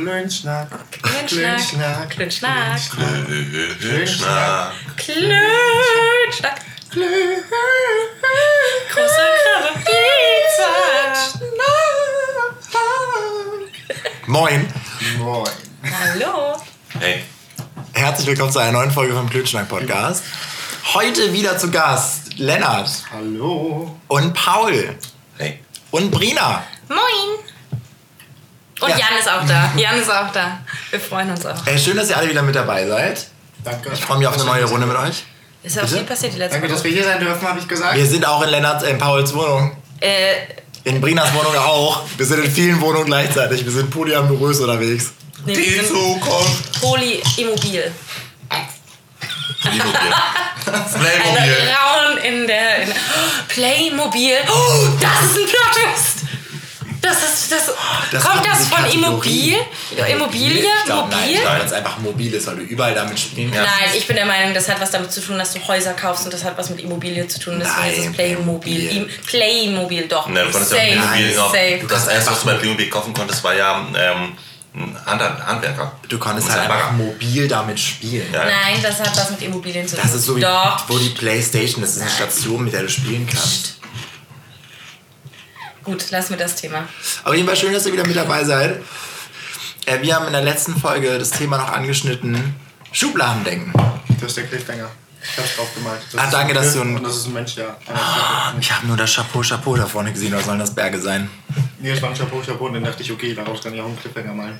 Klönschnack. Klönschnack. Klönschnack. Klönschnack. Klönschnack. Große Krabbe Pizza. Moin. Moin. Hallo. Hey, Herzlich willkommen zu einer neuen Folge vom Klönschnack Podcast. Heute wieder zu Gast Lennart Hallo. und Paul hey. und Brina. Moin. Und Ja. Jan ist auch da. Jan ist auch da. Wir freuen uns auch. Äh, schön, dass ihr alle wieder mit dabei seid. Danke. Ich freue mich auf eine neue Runde mit euch. Ist auch Bitte? viel passiert die letzte Danke, dass Woche. wir hier sein dürfen, habe ich gesagt. Wir sind auch in Lennart, äh, in Pauls Wohnung. Äh, In Brinas Wohnung auch. Wir sind in vielen Wohnungen gleichzeitig. Wir sind polyamorös unterwegs. nee, Die Zukunft. Polyimmobil. Playmobil. Playmobil. Rauen in der. In Playmobil. Oh, das ist ein Plot-Twist. Das ist. Das, Das kommt das von. Immobil? Immobilie? Ich glaube, nein, Mobil? ich glaube, weil es einfach mobil ist, weil du überall damit spielen kannst. Nein, ich bin der Meinung, das hat was damit zu tun, dass du Häuser kaufst und das hat was mit Immobilie zu tun. Deswegen Nein, ist es Playmobil. Playmobil. Doch. Ne, du konntest ja Playmobil noch. safe. Das erste, was du bei Playmobil kaufen konntest, war ja ähm, ein Hand Handwerker. Du konntest halt einfach Bagger. mobil damit spielen. Ja. Nein, das hat was mit Immobilien zu tun. Das ist so wie Doch. wo die Playstation, das ist eine Station, mit der du spielen kannst. Gut, lass mir das Thema. Auf jeden Fall schön, dass ihr wieder mit dabei seid. Äh, wir haben in der letzten Folge das Thema noch angeschnitten. Schubladendenken. Das ist der Cliffhanger. Ich hab's drauf gemalt. Das Ah, danke, dass du ein- Und das ist ein Mensch, ja. Ich habe nur das Chapeau, Chapeau da vorne gesehen, oder sollen das Berge sein? Nee, es war ein Chapeau, Chapeau. Und dann dachte ich, okay, daraus kann ich auch einen Cliffhanger malen.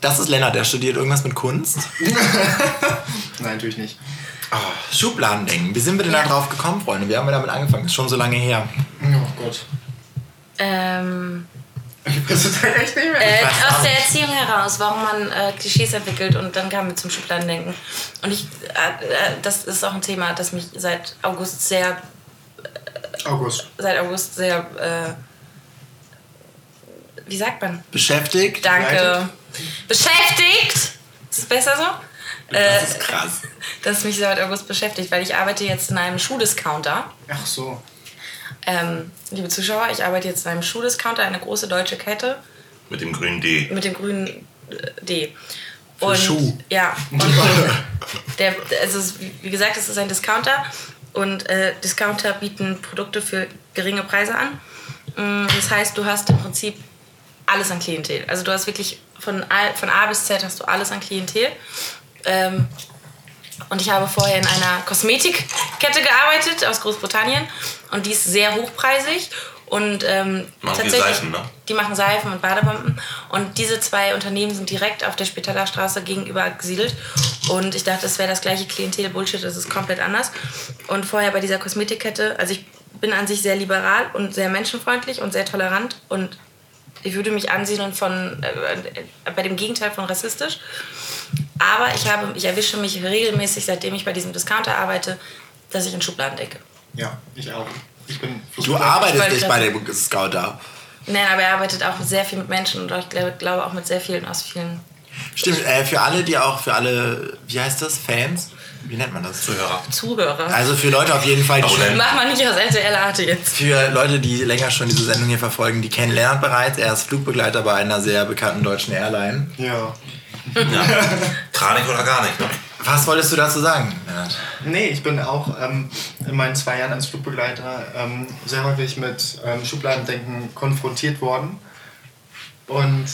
Das ist Lennart, der studiert irgendwas mit Kunst. Nein, natürlich nicht. Oh, Schubladendenken. Wie sind wir denn da drauf gekommen, Freunde? Wie haben wir damit angefangen? Das ist schon so lange her. Oh Gott. Ähm, Ich weiß es echt nicht mehr. äh, aus der. Erziehung heraus, warum man äh, Klischees entwickelt und dann kamen wir zum Schubladendenken. Und ich, äh, äh, das ist auch ein Thema, das mich seit August sehr, August. seit August sehr, äh, wie sagt man? Beschäftigt? Danke. Leitet. Beschäftigt! Ist es besser so? Das Äh, ist krass. das mich seit August beschäftigt, weil ich arbeite jetzt in einem Schuhdiscounter. Ach so. Ähm, liebe Zuschauer, ich arbeite jetzt in einem Schuhdiscounter, eine große deutsche Kette Mit dem grünen D. mit dem grünen äh, D. Und, Schuh. Ja. Und der, also es, wie- wie gesagt, es ist ein Discounter und äh, Discounter bieten Produkte für geringe Preise an. Mm, Das heißt, du hast im Prinzip alles an Klientel. Also du hast wirklich von A, von A bis Z hast du alles an Klientel. Ähm, und ich habe vorher in einer Kosmetikkette gearbeitet aus Großbritannien. Und die ist sehr hochpreisig. Und ähm, Machen die Seifen, ne? die machen Seifen und Badebomben. Und diese zwei Unternehmen sind direkt auf der Spitaler Straße gegenüber gesiedelt. Und ich dachte, es wäre das gleiche Klientel, Bullshit, das ist komplett anders. Und vorher bei dieser Kosmetikkette, also ich bin an sich sehr liberal und sehr menschenfreundlich und sehr tolerant. Und ich würde mich ansiedeln von äh, bei dem Gegenteil von rassistisch. Aber ich, habe, ich erwische mich regelmäßig, seitdem ich bei diesem Discounter arbeite, dass ich in Schubladen denke. Ja, ich auch. Ich bin Du arbeitest nicht bei dem Scouter. Nein, aber er arbeitet auch sehr viel mit Menschen und ich glaube, glaube auch mit sehr vielen aus vielen. Stimmt, äh, für alle, die auch, für alle, wie heißt das, Fans? Wie nennt man das? Zuhörer. Zuhörer. Also für Leute auf jeden Fall, die schon. Mach mal nicht aus RTL Arte jetzt. für Leute, die länger schon diese Sendung hier verfolgen, die kennen Lennart bereits. Er ist Flugbegleiter bei einer sehr bekannten deutschen Airline. Ja. Ja. Kranik oder gar nicht, ne? Was wolltest du dazu sagen, Lennart? Nee, ich bin auch ähm, in meinen zwei Jahren als Flugbegleiter ähm, sehr häufig mit ähm, Schubladendenken konfrontiert worden. Und,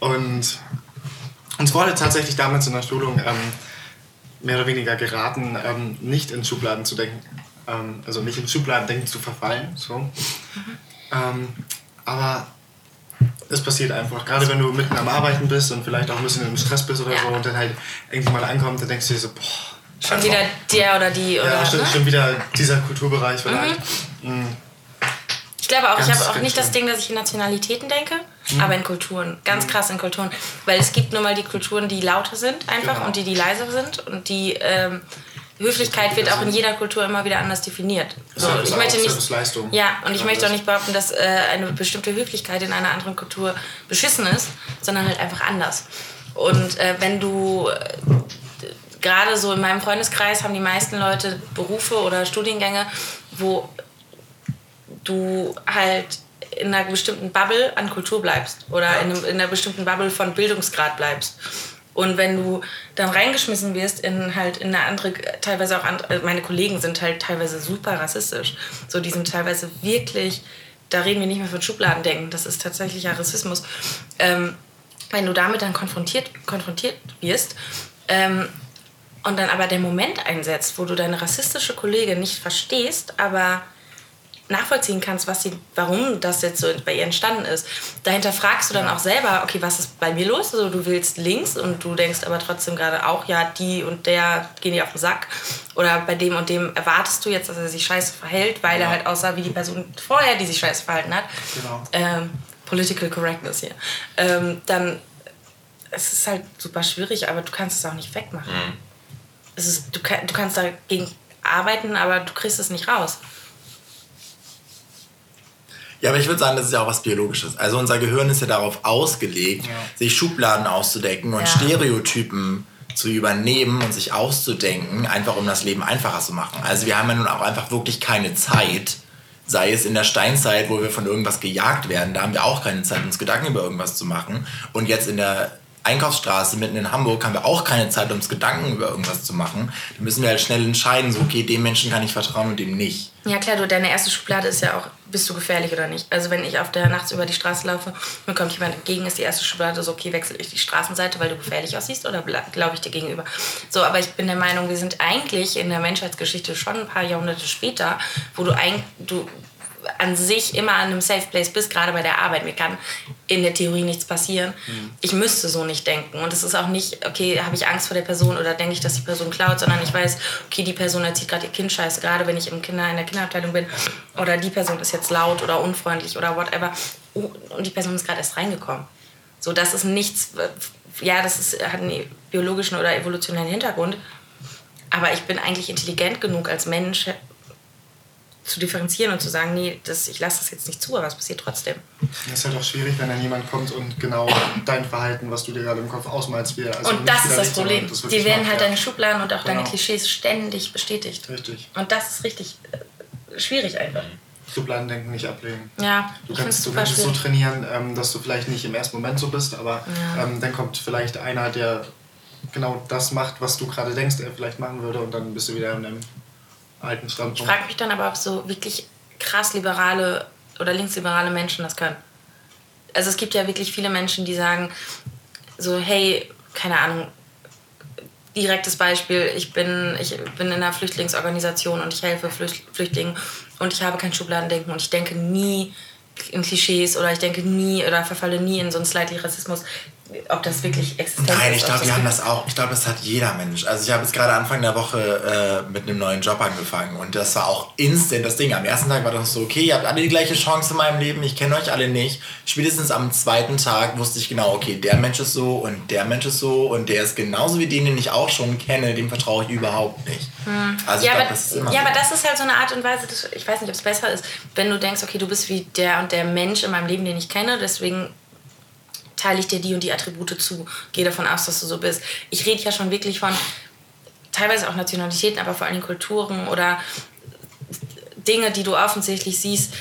und uns wurde tatsächlich damals in der Schulung ähm, mehr oder weniger geraten, ähm, nicht in Schubladen zu denken, ähm, also nicht in Schubladendenken zu verfallen. So. Ähm, aber es passiert einfach. Gerade wenn du mitten am Arbeiten bist und vielleicht auch ein bisschen im Stress bist oder so und dann halt irgendwie mal ankommt, dann denkst du dir so, boah, Schon wieder der oder die oder. ja, stimmt, ne? schon wieder dieser Kulturbereich vielleicht. Mhm. Ich glaube auch, ich Ganz, habe auch nicht das schlimm. Ding, dass ich in Nationalitäten denke, aber in Kulturen. Ganz krass in Kulturen. Weil es gibt nun mal die Kulturen, die lauter sind einfach Genau. und die, die leiser sind. Und die ähm, Höflichkeit wird auch in jeder Kultur immer wieder anders definiert. So, Service ich möchte nicht, ja, und ich möchte das- auch nicht behaupten, dass äh, eine bestimmte Höflichkeit in einer anderen Kultur beschissen ist, sondern halt einfach anders. Und äh, wenn du äh, gerade so in meinem Freundeskreis haben die meisten Leute Berufe oder Studiengänge, wo du halt in einer bestimmten Bubble an Kultur bleibst oder in, einem, in einer bestimmten Bubble von Bildungsgrad bleibst. Und wenn du dann reingeschmissen wirst in halt in eine andere, teilweise auch andere, äh, meine Kollegen sind halt teilweise super rassistisch. So, die sind teilweise wirklich, da reden wir nicht mehr von Schubladendenken, das ist tatsächlicher Rassismus. Ähm, wenn du damit dann konfrontiert, konfrontiert wirst ähm, und dann aber der Moment einsetzt, wo du deine rassistische Kollegin nicht verstehst, aber nachvollziehen kannst, was sie, warum das jetzt so bei ihr entstanden ist. Dahinter fragst du dann auch selber, okay, was ist bei mir los? Also du willst links und du denkst aber trotzdem gerade auch, ja, die und der gehen dir auf den Sack. Oder bei dem und dem erwartest du jetzt, dass er sich scheiße verhält, weil ja. er halt aussah wie die Person vorher, die sich scheiße verhalten hat. Genau. Ähm, Political Correctness hier. Ähm, dann es ist halt super schwierig, aber du kannst es auch nicht wegmachen. Mhm. Es ist, du, du kannst dagegen arbeiten, aber du kriegst es nicht raus. Ja, aber ich würde sagen, das ist ja auch was Biologisches. Also unser Gehirn ist ja darauf ausgelegt, ja. sich Schubladen auszudecken und ja. Stereotypen zu übernehmen und sich auszudenken, einfach um das Leben einfacher zu machen. Also wir haben ja nun auch einfach wirklich keine Zeit, sei es in der Steinzeit, wo wir von irgendwas gejagt werden, da haben wir auch keine Zeit, uns Gedanken über irgendwas zu machen. Und jetzt in der Einkaufsstraße mitten in Hamburg haben wir auch keine Zeit, uns Gedanken über irgendwas zu machen. Da müssen wir halt schnell entscheiden, so, okay, dem Menschen kann ich vertrauen und dem nicht. Ja klar, du, deine erste Schublade ist ja auch, bist du gefährlich oder nicht? Also wenn ich auf der nachts über die Straße laufe, mir kommt jemand entgegen, ist die erste Schublade so, okay, wechsle ich die Straßenseite, weil du gefährlich aussiehst oder glaube ich dir gegenüber? So, aber ich bin der Meinung, wir sind eigentlich in der Menschheitsgeschichte schon ein paar Jahrhunderte später, wo du eigentlich, an sich immer an einem Safe Place bist, gerade bei der Arbeit. Mir kann in der Theorie nichts passieren. Mhm. Ich müsste so nicht denken. Und es ist auch nicht, okay, habe ich Angst vor der Person oder denke ich, dass die Person klaut, sondern ich weiß, okay, die Person erzieht gerade ihr Kind scheiße, gerade wenn ich im Kinder, in der Kinderabteilung bin. Oder die Person ist jetzt laut oder unfreundlich oder whatever. Oh, und die Person ist gerade erst reingekommen. So, das ist nichts, ja, das ist, hat einen biologischen oder evolutionären Hintergrund. Aber ich bin eigentlich intelligent genug als Mensch, zu differenzieren und zu sagen, nee, das, ich lasse das jetzt nicht zu, aber es passiert trotzdem. Das ist halt auch schwierig, wenn dann jemand kommt und genau dein Verhalten, was du dir gerade im Kopf ausmalst, wieder. Also und das ist das Problem. Das Die werden halt deine Schubladen und auch genau. deine Klischees ständig bestätigt. Richtig. Und das ist richtig äh, schwierig einfach. Schubladendenken nicht ablegen. Ja, du kannst, du kannst es so trainieren, ähm, dass du vielleicht nicht im ersten Moment so bist, aber ja. ähm, dann kommt vielleicht einer, der genau das macht, was du gerade denkst, er vielleicht machen würde und dann bist du wieder in einem alten Standpunkt. Ich frage mich dann aber, ob so wirklich krass liberale oder linksliberale Menschen das können. Also es gibt ja wirklich viele Menschen, die sagen so, hey, keine Ahnung, direktes Beispiel, ich bin, ich bin in einer Flüchtlingsorganisation und ich helfe Flüchtlingen und ich habe kein Schubladendenken und ich denke nie in Klischees oder ich denke nie oder verfalle nie in so einen slightly Rassismus ob das wirklich existent Nein, ich glaube, wir haben das auch. Ich glaube, das hat jeder Mensch. Also ich habe jetzt gerade Anfang der Woche äh, mit einem neuen Job angefangen und das war auch instant das Ding. Am ersten Tag war das so, okay, ihr habt alle die gleiche Chance in meinem Leben, ich kenne euch alle nicht. Spätestens am zweiten Tag wusste ich genau, okay, der Mensch ist so und der Mensch ist so und der ist genauso wie den, den ich auch schon kenne, dem vertraue ich überhaupt nicht. Hm. Also ja, glaub, aber, das ist immer ja so. aber das ist halt so eine Art und Weise, ich weiß nicht, ob es besser ist, wenn du denkst, okay, du bist wie der und der Mensch in meinem Leben, den ich kenne, deswegen teile ich dir die und die Attribute zu. Gehe davon aus, dass du so bist. Ich rede ja schon wirklich von teilweise auch Nationalitäten, aber vor allem Kulturen oder Dinge, die du offensichtlich siehst,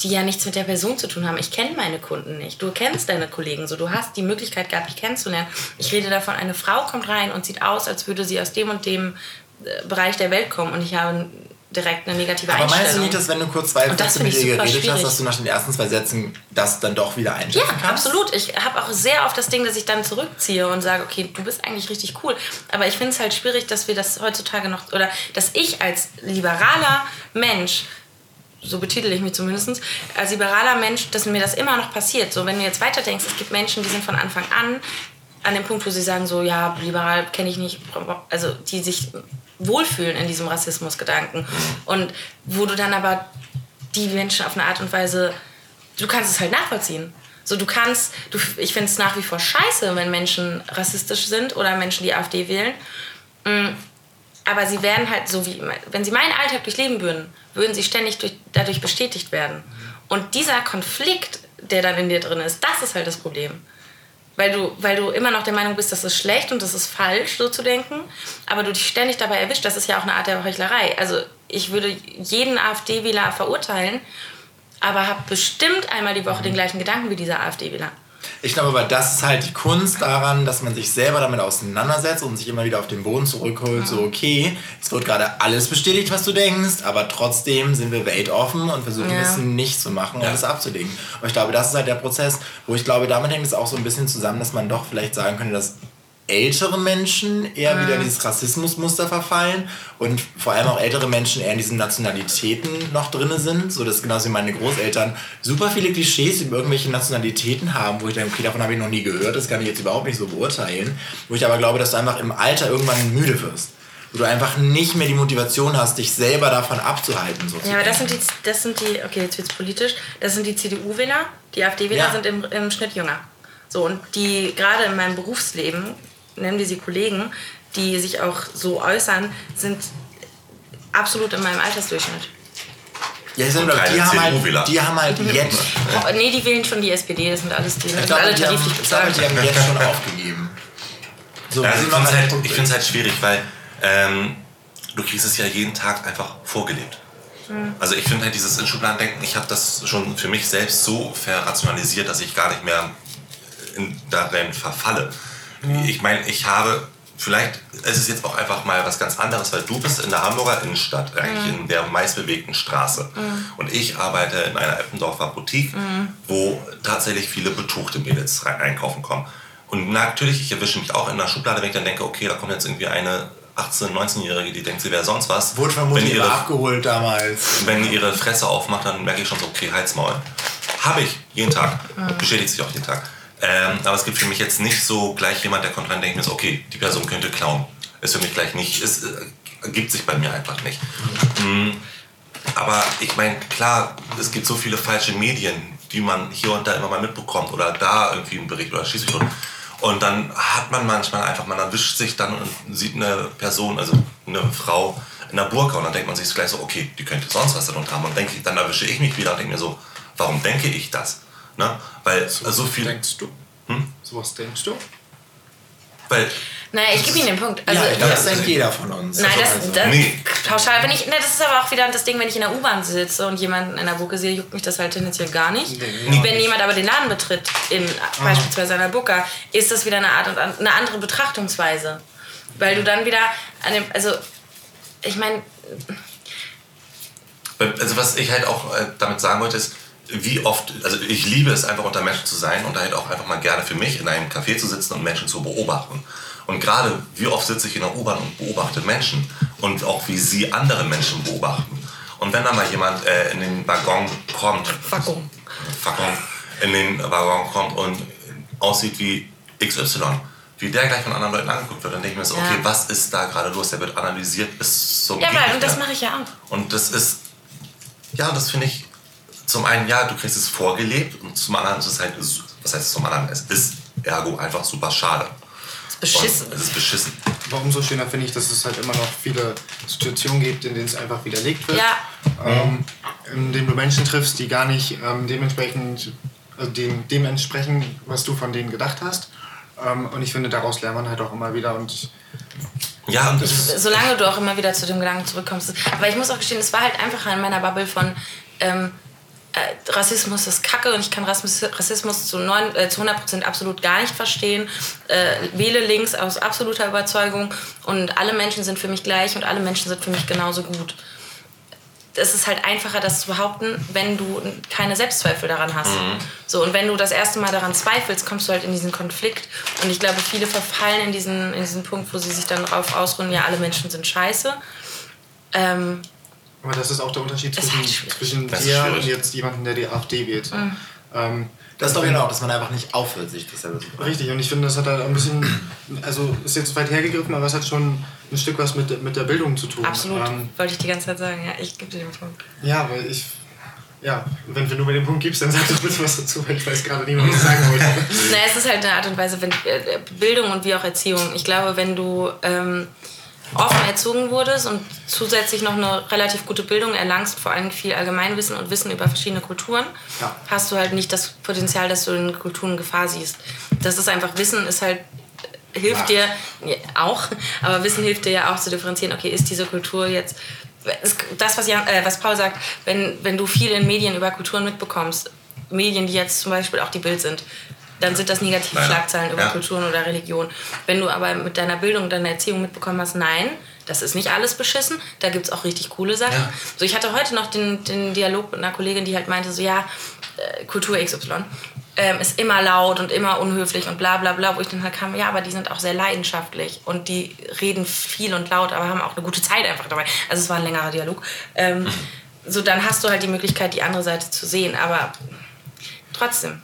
die ja nichts mit der Person zu tun haben. Ich kenne meine Kunden nicht. Du kennst deine Kollegen so. Du hast die Möglichkeit gehabt, mich kennenzulernen. Ich rede davon, eine Frau kommt rein und sieht aus, als würde sie aus dem und dem äh, Bereich der Welt kommen. Und ich habe direkt eine negative Aber Einstellung. Aber meinst du nicht, dass wenn du kurz zwei Sätze mit ihr geredet schwierig. hast, dass du nach den ersten zwei Sätzen das dann doch wieder einschätzen ja, kannst? Ja, absolut. Ich habe auch sehr oft das Ding, dass ich dann zurückziehe und sage, okay, du bist eigentlich richtig cool. Aber ich finde es halt schwierig, dass wir das heutzutage noch, oder dass ich als liberaler Mensch so betitel ich mich zumindest, als liberaler Mensch, dass mir das immer noch passiert. So, wenn du jetzt weiterdenkst, es gibt Menschen, die sind von Anfang an an dem Punkt, wo sie sagen, so, ja, liberal kenne ich nicht, also die sich wohlfühlen in diesem Rassismusgedanken. Und wo du dann aber die Menschen auf eine Art und Weise, du kannst es halt nachvollziehen. So, du kannst, du, ich finde es nach wie vor scheiße, wenn Menschen rassistisch sind oder Menschen die AfD wählen. Mm, aber sie werden halt so wie, wenn sie meinen Alltag durchleben würden, würden sie ständig durch, dadurch bestätigt werden. Und dieser Konflikt, der dann in dir drin ist, das ist halt das Problem weil du, weil du immer noch der Meinung bist, das ist schlecht und das ist falsch, so zu denken, aber du dich ständig dabei erwischt, das ist ja auch eine Art der Heuchlerei. Also ich würde jeden AfD-Wähler verurteilen, aber habe bestimmt einmal die Woche den gleichen Gedanken wie dieser AfD-Wähler. Ich glaube aber, das ist halt die Kunst daran, dass man sich selber damit auseinandersetzt und sich immer wieder auf den Boden zurückholt. So, okay, es wird gerade alles bestätigt, was du denkst, aber trotzdem sind wir weltoffen und versuchen Ja. es nicht zu machen und Ja. es abzulegen. Und ich glaube, das ist halt der Prozess, wo ich glaube, damit hängt es auch so ein bisschen zusammen, dass man doch vielleicht sagen könnte, dass ältere Menschen eher wieder in dieses Rassismusmuster verfallen und vor allem auch ältere Menschen eher in diesen Nationalitäten noch drin sind, so dass genauso wie meine Großeltern super viele Klischees über irgendwelche Nationalitäten haben, wo ich denke, okay, davon habe ich noch nie gehört, das kann ich jetzt überhaupt nicht so beurteilen, wo ich aber glaube, dass du einfach im Alter irgendwann müde wirst. Wo du einfach nicht mehr die Motivation hast, dich selber davon abzuhalten. So zu Ja, aber das sind die, das sind die, okay, jetzt wird's politisch, das sind die CDU-Wähler, die AfD-Wähler Ja. sind im, im Schnitt jünger. So, und die gerade in meinem Berufsleben, nennen wir sie Kollegen, die sich auch so äußern, sind absolut in meinem Altersdurchschnitt. ja, die, sind, keine die, haben CDU-Wähler. halt, die haben halt jetzt Oh, nee, die wählen schon die SPD, das sind alles die, das Ich sind glaube, alle die haben, tariflich bezahlt. die haben jetzt schon aufgegeben. So, also sind ich noch finde es halt, Punkt. ich find's halt schwierig, weil ähm, du kriegst es ja jeden Tag einfach vorgelebt. Also ich finde halt dieses in Schubladen denken, ich habe das schon für mich selbst so verrationalisiert, dass ich gar nicht mehr in, darin verfalle. Ich meine, ich habe, vielleicht ist es jetzt auch einfach mal was ganz anderes, weil du bist in der Hamburger Innenstadt, eigentlich in der meistbewegten Straße. Und ich arbeite in einer Eppendorfer Boutique, wo tatsächlich viele betuchte Mädels rein einkaufen kommen. Und natürlich, ich erwische mich auch in der Schublade, wenn ich dann denke, okay, da kommt jetzt irgendwie eine 18-, 19-Jährige, die denkt, sie wäre sonst was. Wurde vermutlich ihre, abgeholt damals. wenn ihre Fresse aufmacht, dann merke ich schon so, okay, Halsmaul. Habe ich, jeden Tag. Bestätigt sich auch jeden Tag. Ähm, aber es gibt für mich jetzt nicht so gleich jemand, der kommt rein und denkt mir so, okay, die Person könnte klauen. Ist für mich gleich nicht, es äh, sich bei mir einfach nicht. Mm, aber ich meine, klar, es gibt so viele falsche Medien, die man hier und da immer mal mitbekommt oder da irgendwie einen Bericht oder tot. Und dann hat man manchmal einfach, man erwischt sich dann und sieht eine Person, also eine Frau in der Burka und dann denkt man sich gleich so, okay, die könnte sonst was darunter haben. Und denke, dann erwische ich mich wieder und denke mir so, warum denke ich das? Ne? Weil so viel, Denkst du? Hm? Sowas denkst du? weil Naja, ich gebe Ihnen den Punkt. Also, ja, ich glaube, das denkt jeder von uns. Nein, das, Also, das Nee. pauschal, wenn ich, ne, das ist aber auch wieder das Ding, wenn ich in der U-Bahn sitze und jemanden in der Bucke sehe, juckt mich das halt tendenziell gar nicht. Nee, wenn jemand aber den Laden betritt, in beispielsweise einer Bucke, ist das wieder eine Art und eine andere Betrachtungsweise. Weil du dann wieder an dem, also ich meine, Also was ich halt auch äh, damit sagen wollte ist, wie oft, also ich liebe es einfach unter Menschen zu sein und halt auch einfach mal gerne für mich in einem Café zu sitzen und Menschen zu beobachten. Und gerade wie oft sitze ich in der U-Bahn und beobachte Menschen und auch wie sie andere Menschen beobachten. Und wenn da mal jemand äh, in den Waggon kommt, Waggon. Waggon, in den Waggon kommt und aussieht wie XY, wie der gleich von anderen Leuten angeguckt wird, dann denke ich mir so, Ja. okay, was ist da gerade los? Der wird analysiert bis zum ja, weil, und das mache ich ja auch. Und das ist, ja, das finde ich zum einen, ja, du kriegst es vorgelebt und zum anderen ist es halt, was heißt zum anderen, es ist ergo einfach super schade. Das ist beschissen. Und es ist beschissen. Aber umso schöner finde ich, dass es halt immer noch viele Situationen gibt, in denen es einfach widerlegt wird. Ja. Ähm, in denen du Menschen triffst, die gar nicht ähm, dementsprechend, also dem, dem entsprechen, was du von denen gedacht hast. Ähm, und ich finde, daraus lernt man halt auch immer wieder. Und Ja, und das, solange du auch immer wieder zu dem Gedanken zurückkommst. Aber ich muss auch gestehen, es war halt einfach in meiner Bubble von ähm, äh, Rassismus ist Kacke und ich kann Rassismus, zu, neun, äh, zu 100% absolut gar nicht verstehen. Äh, wähle links aus absoluter Überzeugung und alle Menschen sind für mich gleich und alle Menschen sind für mich genauso gut. Es ist halt einfacher, das zu behaupten, wenn du keine Selbstzweifel daran hast. So, und wenn du das erste Mal daran zweifelst, kommst du halt in diesen Konflikt. Und ich glaube, viele verfallen in diesen, in diesen Punkt, wo sie sich dann darauf ausruhen, ja, alle Menschen sind scheiße. Ähm, aber das ist auch der Unterschied zwischen, halt zwischen dir und jetzt jemandem, der die AfD wählt. Ähm, Das ist doch genau, dass man einfach nicht aufhört, sich das selber zu fragen. Richtig, und ich finde, das hat halt ein bisschen, also ist jetzt weit hergegriffen, aber es hat schon ein Stück was mit, mit der Bildung zu tun. absolut, Ähm, wollte ich die ganze Zeit sagen. Ja, ich gebe dir den Punkt. ja, weil ich, ja, wenn, wenn du mir den Punkt gibst, dann sag doch bitte was dazu, weil ich weiß gerade nicht, was ich sagen wollte. Naja, es ist halt eine Art und Weise, wenn äh, Bildung und wie auch Erziehung. Ich glaube, wenn du ähm, offen erzogen wurdest und zusätzlich noch eine relativ gute Bildung erlangst, vor allem viel Allgemeinwissen und Wissen über verschiedene Kulturen, Ja. hast du halt nicht das Potenzial, dass du in Kulturen Gefahr siehst. Das ist einfach Wissen, ist halt hilft Macht. dir ja, auch, aber Wissen hilft dir ja auch zu differenzieren, okay, ist diese Kultur jetzt das, was, Jan, äh, was Paul sagt, wenn, wenn du viel in Medien über Kulturen mitbekommst, Medien, die jetzt zum Beispiel auch die Bild sind, dann sind das negative Leider. Schlagzeilen über Ja. Kulturen oder Religion. Wenn du aber mit deiner Bildung und deiner Erziehung mitbekommen hast, nein, das ist nicht alles beschissen, da gibt es auch richtig coole Sachen. Ja. So, ich hatte heute noch den, den Dialog mit einer Kollegin, die halt meinte, so ja, äh, Kultur XY ähm, ist immer laut und immer unhöflich und bla bla bla, wo ich dann halt kam, ja, aber die sind auch sehr leidenschaftlich und die reden viel und laut, aber haben auch eine gute Zeit einfach dabei. Also es war ein längerer Dialog. Ähm, so, dann hast du halt die Möglichkeit, die andere Seite zu sehen, aber trotzdem.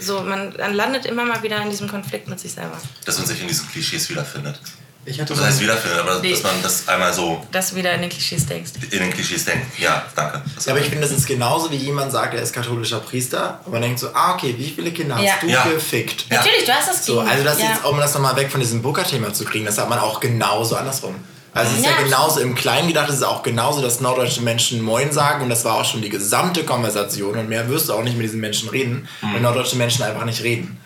So, man, man landet immer mal wieder in diesem Konflikt mit sich selber. Dass man sich in diesen Klischees wiederfindet. Ich hatte Das heißt wiederfindet, aber Nee. dass man das einmal so Dass du wieder in den Klischees denkst. in den Klischees denkt. Ja, danke. Ja, aber ich finde, das ist genauso wie jemand sagt, er ist katholischer Priester, aber man denkt so, ah, okay, wie viele Kinder Ja. hast du Ja. gefickt? Ja. Natürlich, du hast das So, also das ja. jetzt, um das nochmal weg von diesem Booker-Thema zu kriegen, das hat man auch genauso andersrum. Also es ist ja, Ja. genauso im Kleinen gedacht, es ist auch genauso, dass norddeutsche Menschen Moin sagen und das war auch schon die gesamte Konversation und mehr wirst du auch nicht mit diesen Menschen reden, weil norddeutsche Menschen einfach nicht reden.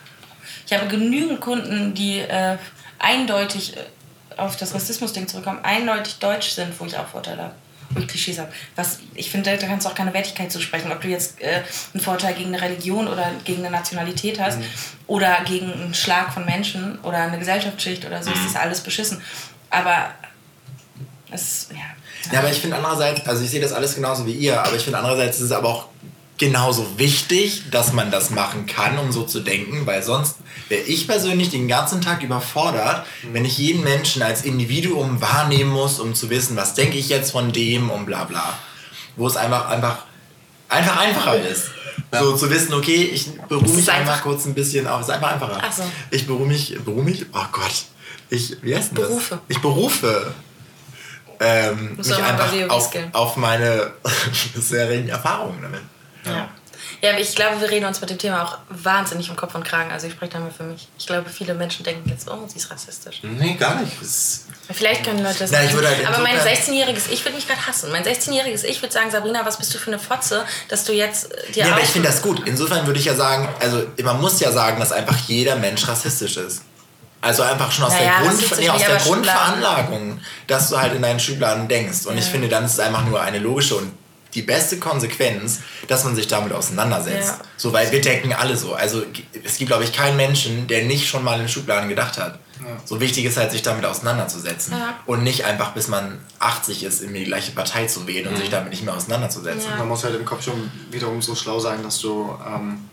Ich habe genügend Kunden, die äh, eindeutig äh, auf das Rassismus-Ding zurückkommen, eindeutig deutsch sind, wo ich auch Vorteile habe. Wo ich Klischees habe. Was, ich finde, da kannst du auch keine Wertigkeit zusprechen. Ob du jetzt äh, einen Vorteil gegen eine Religion oder gegen eine Nationalität hast oder gegen einen Schlag von Menschen oder eine Gesellschaftsschicht oder so, ist das alles beschissen. Aber es, ja. Ja, aber ich finde andererseits, also ich sehe das alles genauso wie ihr, aber ich finde andererseits ist es aber auch genauso wichtig, dass man das machen kann, um so zu denken, weil sonst wäre ich persönlich den ganzen Tag überfordert, wenn ich jeden Menschen als Individuum wahrnehmen muss, um zu wissen, was denke ich jetzt von dem und bla bla. Wo es einfach, einfach, einfach einfacher ist. So zu wissen, okay, ich beruhe mich einfach- kurz ein bisschen auf. Es ist einfach einfacher. Ach so. Ich beruhe mich, beruhe mich, oh Gott. Ich, wie heißt denn das? Berufe. Ich berufe ähm, mich einfach auf, auf meine bisherigen Erfahrungen damit. Ja. Ja, aber ich glaube, wir reden uns mit dem Thema auch wahnsinnig um Kopf und Kragen. Also ich spreche da mal für mich. Ich glaube, viele Menschen denken jetzt, oh, sie ist rassistisch. Nee, gar nicht. Vielleicht können Leute das Ja, ich würde halt Aber mein insofern- 16-jähriges Ich würde mich gerade hassen. Mein 16-jähriges Ich würde sagen, Sabrina, was bist du für eine Fotze, dass du jetzt äh, dir Ja, aber ich finde das gut. Insofern würde ich ja sagen, also man muss ja sagen, dass einfach jeder Mensch rassistisch ist. Also einfach schon aus Naja, der, Grund, nee, aus der. Grundveranlagung, dass du halt in deinen Schubladen denkst. Und ich finde, dann ist es einfach nur eine logische und die beste Konsequenz, dass man sich damit auseinandersetzt. Ja. So, weil wir denken alle so. Also es gibt, glaube ich, keinen Menschen, der nicht schon mal in Schubladen gedacht hat. So wichtig ist halt, sich damit auseinanderzusetzen. Ja. Und nicht einfach, bis man 80 ist, in die gleiche Partei zu wählen und sich damit nicht mehr auseinanderzusetzen. Ja. Man muss halt im Kopf schon wiederum so schlau sein, dass du ähm,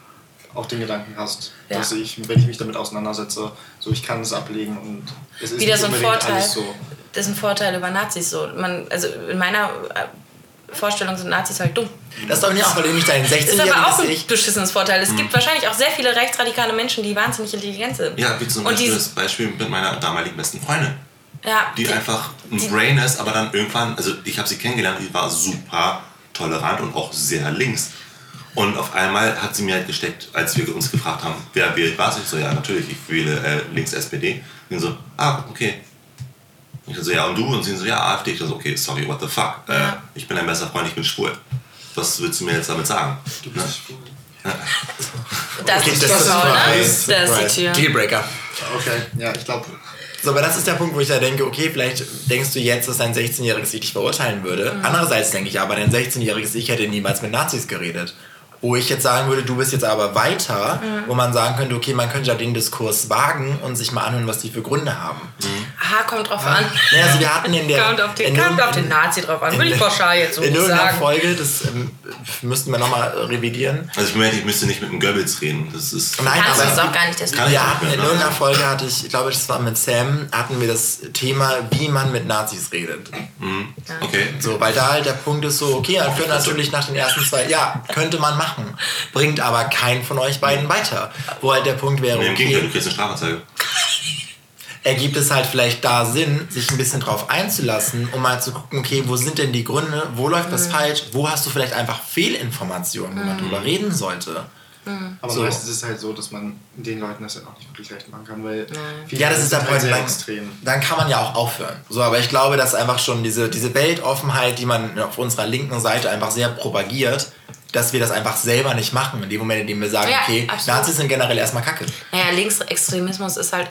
auch den Gedanken hast, Ja. dass ich, wenn ich mich damit auseinandersetze, so ich kann es ablegen und es ist wieder nicht so ein Vorteil. alles so. Das ist ein Vorteil über Nazis so. Man, also in meiner äh, Vorstellung sind Nazis halt dumm. Das ist aber nicht auch, weil du nämlich dein Ist aber auch 16-jähriges ein Ich beschissenes Vorteil. Es gibt wahrscheinlich auch sehr viele rechtsradikale Menschen, die wahnsinnig intelligent sind. ja, wie zum Und Beispiel die- das Beispiel mit meiner damaligen besten Freundin. Ja, die, einfach ein Brain ist, aber dann irgendwann, also ich habe sie kennengelernt, die war super tolerant und auch sehr links. Und auf einmal hat sie mir halt gesteckt, als wir uns gefragt haben, wer wählt was? Ich so, ja, natürlich, ich wähle äh, links SPD. Und so, ah, okay. Ich so, ja, und du? Und sie so, ja, AfD. Ich so, okay, sorry, what the fuck? Äh, Ja. ich bin dein bester Freund, ich bin schwul. Was willst du mir jetzt damit sagen? Ne? das Okay, ist das die ist Tür, ne? Surprise. Das ist die Tür. Dealbreaker. Okay, ja, ich glaube, So, aber das ist der Punkt, wo ich da denke, okay, vielleicht denkst du jetzt, dass dein 16-jähriges Ich dich verurteilen würde. Mhm. Andererseits denke ich aber, dein 16-jähriges Ich hätte niemals mit Nazis geredet. Wo ich jetzt sagen würde, du bist jetzt aber weiter, Mhm. wo man sagen könnte, okay, man könnte ja den Diskurs wagen und sich mal anhören, was die für Gründe haben. Aha, kommt drauf an. Ja, also wir hatten in der... Kommt auf den, in kommt irgendein- auf den Nazi drauf an. Würde ich in- pauschal jetzt so in nicht irgendeiner sagen. Folge, das ähm, müssten wir nochmal revidieren. Also ich meine, ich müsste nicht mit dem Goebbels reden. Das ist. Nein, Kannst aber es auch gar nicht, deswegen. Kann mehr, in ne? irgendeiner Folge hatte ich, ich glaube, das war mit Sam, hatten wir das Thema, wie man mit Nazis redet. Okay. So, weil da halt der Punkt ist so, okay, dann führt natürlich nach den ersten zwei, ja, könnte man machen, bringt aber keinen von euch beiden weiter. Wo halt der Punkt wäre, Nee, im Gegenteil, du okay, kriegst eine Strafanzeige. ergibt es halt vielleicht da Sinn, sich ein bisschen drauf einzulassen, um mal zu gucken, okay, wo sind denn die Gründe, wo läuft was falsch, wo hast du vielleicht einfach Fehlinformationen, wo man drüber reden sollte. aber So. meistens ist es halt so, dass man den Leuten das ja auch nicht wirklich recht machen kann, weil viele Ja, das ist der Point. halt sehr Dann, extrem. dann kann man ja auch aufhören. So, aber ich glaube, dass einfach schon diese, diese Weltoffenheit, die man auf unserer linken Seite einfach sehr propagiert, dass wir das einfach selber nicht machen. In dem Moment, in dem wir sagen, Ja, okay, absolut. Nazis sind generell erstmal Kacke. Naja, Linksextremismus ist halt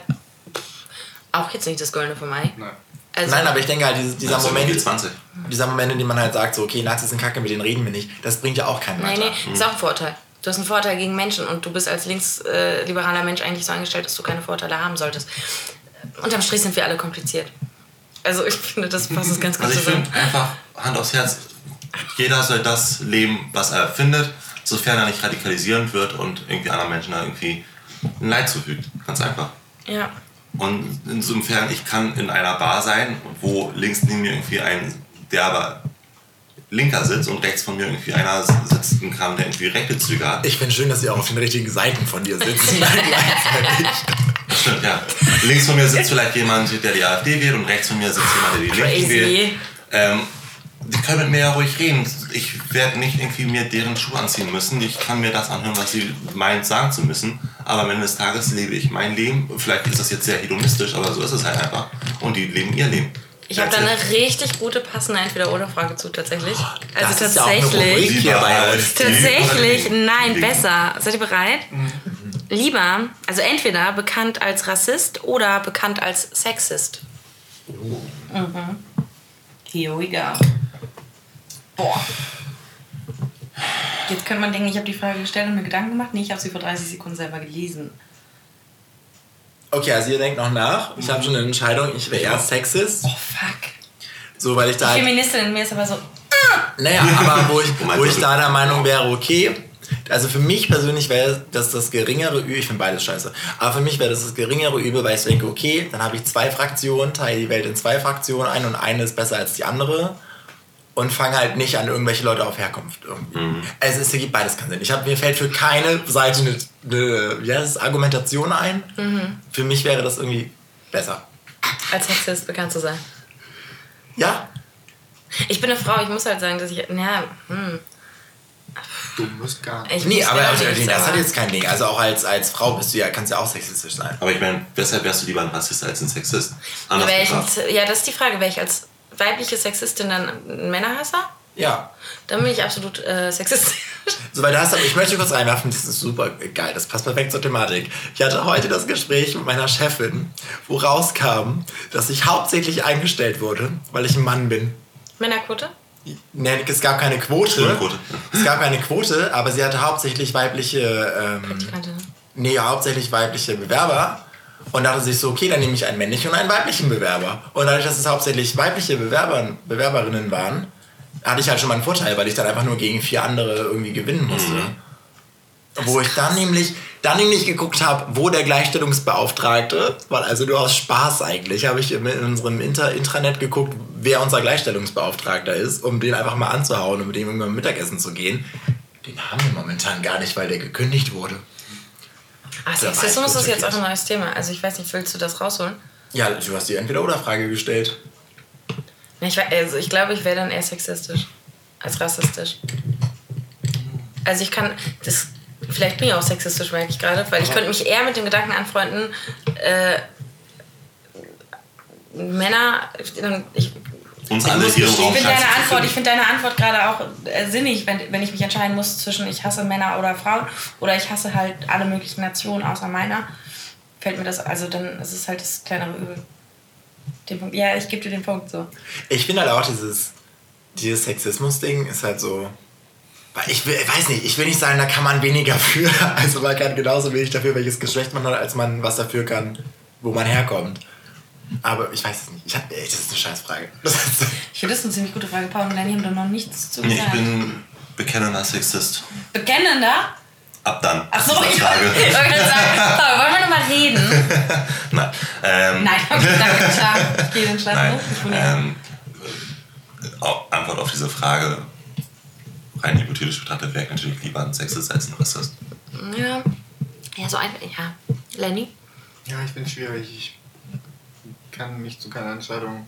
auch jetzt nicht das Goldene vom Ei. Nein. Also, Nein, aber ich denke halt, dieser Also Moment, G20. dieser Moment, in dem man halt sagt, so, okay, Nazis sind kacke, mit denen reden wir nicht, das bringt ja auch keinen Nein, weiter. nee, ist auch ein Vorteil. Du hast einen Vorteil gegen Menschen und du bist als linksliberaler Mensch eigentlich so eingestellt, dass du keine Vorteile haben solltest. Unterm Strich sind wir alle kompliziert. Also ich finde, das passt ganz gut Also ich zusammen. finde einfach, Hand aufs Herz, jeder soll das leben, was er findet, sofern er nicht radikalisierend wird und irgendwie anderen Menschen da irgendwie ein Leid zufügt. Ganz einfach. Ja. Und insofern, ich kann in einer Bar sein, wo links neben mir irgendwie ein derber Linker sitzt und rechts von mir irgendwie einer sitzen kann, der irgendwie rechte Züge hat. Ich finde schön, dass sie auch auf den richtigen Seiten von dir sitzen. gleichzeitig. Stimmt, ja. Links von mir sitzt vielleicht jemand, der die AfD wählt und rechts von mir sitzt jemand, der die Linken wählt. Ähm, die können mit mir ja ruhig reden. Ich werde nicht irgendwie mir deren Schuhe anziehen müssen. Ich kann mir das anhören, was sie meint, sagen zu müssen. Aber am Ende des Tages lebe ich mein Leben. Vielleicht ist das jetzt sehr hedonistisch, aber so ist es halt einfach. Und die leben ihr Leben. Ich habe da eine richtig gute passende Entweder-Oder-Frage zu tatsächlich. Also Das ist ja auch eine Rubrik tatsächlich. Tatsächlich, nein, besser. Seid ihr bereit? Lieber, also entweder bekannt als Rassist oder bekannt als Sexist. Mhm. Here we go. Boah. Jetzt könnte man denken, ich habe die Frage gestellt und mir Gedanken gemacht. Nee, ich habe sie vor 30 Sekunden selber gelesen. Okay, also ihr denkt noch nach. Ich habe schon eine Entscheidung. Ich wäre eher Sexist. Oh, fuck. So, weil ich da Die halt Feministin in mir ist aber so, Naja, aber wo ich, wo ich da der Meinung wäre, okay, also für mich persönlich wäre das das geringere Übel, ich finde beides scheiße, aber für mich wäre das das geringere Übel, weil ich denke, okay, dann habe ich zwei Fraktionen, teile die Welt in zwei Fraktionen ein und eine ist besser als die andere und fange halt nicht an irgendwelche Leute auf Herkunft irgendwie. Mhm. Also es ergibt beides keinen Sinn. Ich hab, mir fällt für keine Seite eine, eine wie heißt es, Argumentation ein. Mhm. Für mich wäre das irgendwie besser. als Sexist bekannt zu sein. Ja, Ich bin eine Frau, ich muss halt sagen, dass ich. Na, hm. Du musst gar nicht. Ich nee, aber also, das hat aber- jetzt kein Ding. Also auch als, als Frau bist du ja, kannst du ja auch sexistisch sein. Aber ich meine, weshalb wärst du lieber ein Rassist als ein Sexist? Anders ein- ja, das ist die Frage. Wäre ich als weibliche Sexistin dann ein Männerhasser? Ja. Dann bin ich absolut äh, sexistisch. So, weil da hast du, ich möchte kurz reinwerfen, das ist super geil, das passt perfekt zur Thematik. Ich hatte heute das Gespräch mit meiner Chefin, wo rauskam, dass ich hauptsächlich eingestellt wurde, weil ich ein Mann bin. Männerquote? Nee, es gab keine Quote. Schwulenquote. Es gab keine Quote, aber sie hatte hauptsächlich weibliche, ähm, Kannte. nee, hauptsächlich weibliche Bewerber. Und dachte sich so, okay, dann nehme ich einen männlichen und einen weiblichen Bewerber. Und dadurch, dass es hauptsächlich weibliche Bewerber, Bewerberinnen waren, hatte ich halt schon mal einen Vorteil, weil ich dann einfach nur gegen vier andere irgendwie gewinnen musste. Wo ich dann nämlich, dann nämlich geguckt habe, wo der Gleichstellungsbeauftragte, weil also nur aus Spaß eigentlich, habe ich in unserem Inter Intranet geguckt, wer unser Gleichstellungsbeauftragter ist, um den einfach mal anzuhauen und mit dem irgendwann Mittagessen zu gehen. Den haben wir momentan gar nicht, weil der gekündigt wurde. Ah, war Sexismus ist jetzt auch ein neues Thema. Also ich weiß nicht, willst du das rausholen? Ja, du hast die Entweder-Oder-Frage gestellt. Ich, also ich glaube, ich wäre dann eher sexistisch als rassistisch. Also ich kann, das, vielleicht bin ich auch sexistisch, merke ich gerade, weil ich könnte mich eher mit dem Gedanken anfreunden, äh, Männer, ich, Uns ich, alle hier im gestehen, Raum ich finde deine Antwort, ich finde deine Antwort gerade auch äh, sinnig, wenn, wenn ich mich entscheiden muss zwischen ich hasse Männer oder Frauen oder ich hasse halt alle möglichen Nationen außer meiner, fällt mir das, also dann ist es halt das kleinere Übel. Den Punkt, ja, ich gebe dir den Punkt so. Ich finde halt auch dieses, dieses Sexismus-Ding ist halt so. Ich, will, ich weiß nicht, ich will nicht sagen, da kann man weniger für. Also man kann genauso wenig dafür, welches Geschlecht man hat, als man was dafür kann, wo man herkommt. Aber ich weiß es nicht. Ich hab, ey, das ist eine Scheißfrage. Ich finde das ist eine ziemlich gute Frage. Paul und Lenny haben da noch nichts zu Nee, ich bin bekennender Sexist. Bekennender? Ab dann. Ach so, ich wollte Frage. gerade sagen, Paul, wollen wir nochmal reden? Nein. Ähm, Nein, okay, danke, klar. Ich gehe den Schlaf Nein. hoch. Ich Ähm, äh, Antwort auf diese Frage, rein hypothetisch betrachtet, wäre ich natürlich lieber ein Sexist als ein Rassist. ja. ja, so ein. Ja. Lenny? Ja, ich bin schwierig. Ich kann mich zu keiner Entscheidung.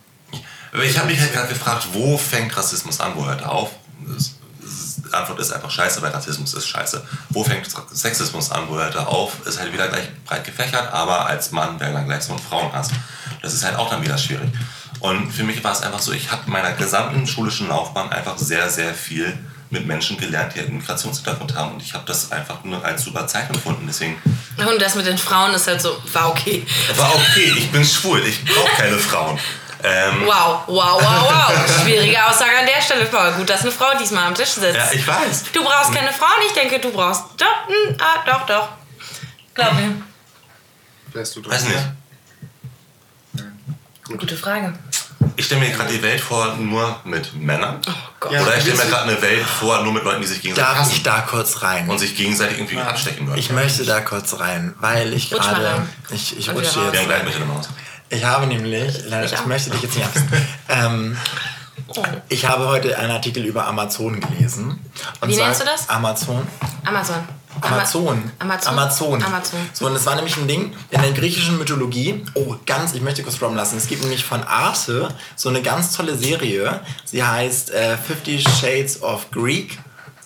Ich habe mich halt gerade gefragt, wo fängt Rassismus an, wo hört er auf? Die Antwort ist einfach scheiße, weil Rassismus ist scheiße. Wo fängt Sexismus an, wo hört er auf? Ist halt wieder gleich breit gefächert, aber als Mann wäre dann gleich so ein Frauenhass. Das ist halt auch dann wieder schwierig. Und für mich war es einfach so, ich habe in meiner gesamten schulischen Laufbahn einfach sehr, sehr viel mit Menschen gelernt, die einen Migrationshintergrund haben. Und ich habe das einfach nur als super Zeit empfunden. Deswegen Und das mit den Frauen ist halt so, war okay. war okay, ich bin schwul, ich brauche keine Frauen. Ähm, Wow, wow, wow, wow. Schwierige Aussage an der Stelle, Paul. Gut, dass eine Frau diesmal am Tisch sitzt. ja, ich weiß. du brauchst keine Frauen, ich denke, du brauchst. Doch, hm, ah, doch, doch. Glaub mir. Wärst du dran? Weiß nicht. Gute Frage. Ich stelle mir gerade die Welt vor, nur mit Männern. Oh Gott. Ja. Oder ich stelle mir gerade eine Welt vor, nur mit Leuten, die sich gegenseitig Darf ich da kurz rein? und sich gegenseitig irgendwie abstechen würden. Ich möchte da kurz rein, weil ich gerade. Ich, ich rutsche raus. Wir haben jetzt. gleich mit der Maus. Ich habe nämlich, leider, Ich ich, möchte dich jetzt nicht absen. ähm, ich habe heute einen Artikel über Amazon gelesen. Und Wie nennst du das? Amazon. Amazon. Ama- Amazon. Amazon. Amazon. Amazon. So, und es war nämlich ein Ding in der griechischen Mythologie. Oh, ganz, ich möchte kurz droppen lassen. Es gibt nämlich von Arte so eine ganz tolle Serie. Sie heißt äh, Fifty Shades of Greek.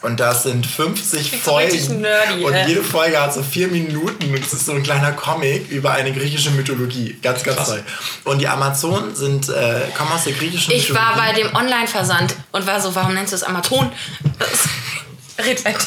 Und das sind 50 Klingt so richtig Folgen. nerdy, und äh. jede Folge hat so vier Minuten. Und es ist so ein kleiner Comic über eine griechische Mythologie. Ganz, ganz Krass. toll. Und die Amazonen sind, äh, kommen aus der griechischen Ich war Mythologie. bei dem Online-Versand und war so, warum nennst du es Amazon? Red weiter.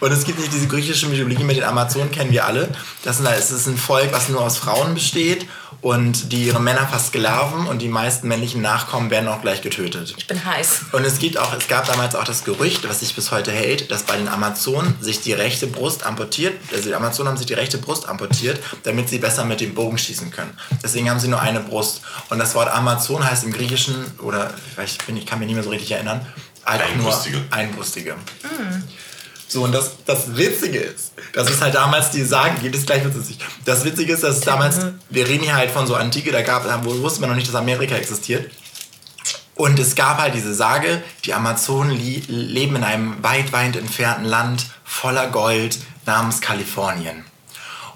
Und es gibt nicht diese griechische Mythologie mit den Amazonen, kennen wir alle. Das sind, es ist ein Volk, was nur aus Frauen besteht und die ihre Männer versklaven und die meisten männlichen Nachkommen werden auch gleich getötet. Ich bin heiß. Und es gibt auch, es gab damals auch das Gerücht, was sich bis heute hält, dass bei den Amazonen sich die rechte Brust amputiert, also die Amazonen haben sich die rechte Brust amputiert, damit sie besser mit dem Bogen schießen können. Deswegen haben sie nur eine Brust. Und das Wort Amazon heißt im Griechischen, oder ich, bin, ich kann mich nicht mehr so richtig erinnern, einfach Einbrustige. nur Einbrustige. So, und das, das Witzige ist, dass es halt damals die Sagen gibt, ist gleich witzig. Das Witzige ist, dass es damals, wir reden hier halt von so Antike, da gab, da wusste man noch nicht, dass Amerika existiert. Und es gab halt diese Sage, die Amazonen leben in einem weit, weit entfernten Land voller Gold namens Kalifornien.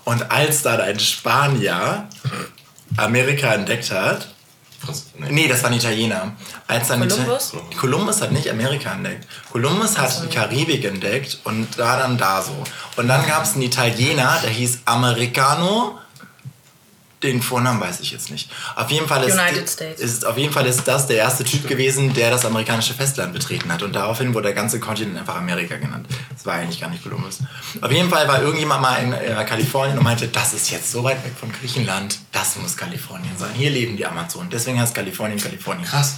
Und als dann ein Spanier Amerika entdeckt hat, Franz- nee. Nee, das war ein Italiener. Als dann Kolumbus? Ita- Kolumbus hat nicht Amerika entdeckt. Kolumbus hat die Karibik entdeckt und war dann da so. Und dann gab es einen Italiener, der hieß Americano. Den Vornamen weiß ich jetzt nicht. Auf jeden Fall ist, United States. ist auf jeden Fall ist das der erste Typ gewesen, der das amerikanische Festland betreten hat. Und daraufhin wurde der ganze Kontinent einfach Amerika genannt. Das war eigentlich gar nicht Kolumbus. Auf jeden Fall war irgendjemand mal in äh, Kalifornien und meinte, das ist jetzt so weit weg von Griechenland, das muss Kalifornien sein. Hier leben die Amazonen. Deswegen heißt Kalifornien Kalifornien. Krass.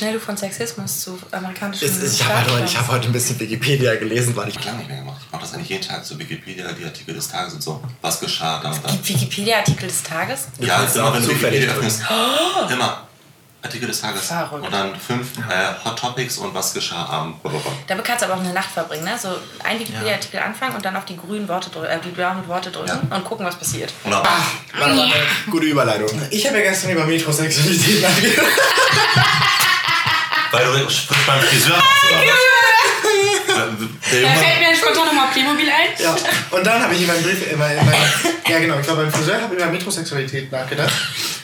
Schnell du von Sexismus zu amerikanischen Es ist, ich habe halt heute, ich hab heute ein bisschen Wikipedia gelesen, weil ich Ich habe lange nicht mehr gemacht. Ich mache das eigentlich jeden Tag zu Wikipedia, die Artikel des Tages und so. Was geschah dann und. Gibt Wikipedia-Artikel des Tages? Ja, kannst immer wenn du Wikipedia öffnest. Immer. Artikel des Tages. Verrückt. Und dann fünf äh, Hot Topics und was geschah am. blablabla. Da kannst du aber auch eine Nacht verbringen, ne? So ein Wikipedia-Artikel anfangen und dann auf die grünen Worte drücken, äh, die blauen Worte drücken Ja. und gucken, was passiert. Und dann, War aber eine gute Überleitung. Ich habe ja gestern über Metrosexualität nachgedacht. weil du frisch beim Friseur was? Der Junge- mir spontan nochmal Playmobil ein. Ja, und dann habe ich in meinem Brief, in meinem, in meinem, ja genau, ich war beim Friseur, habe über Metrosexualität nachgedacht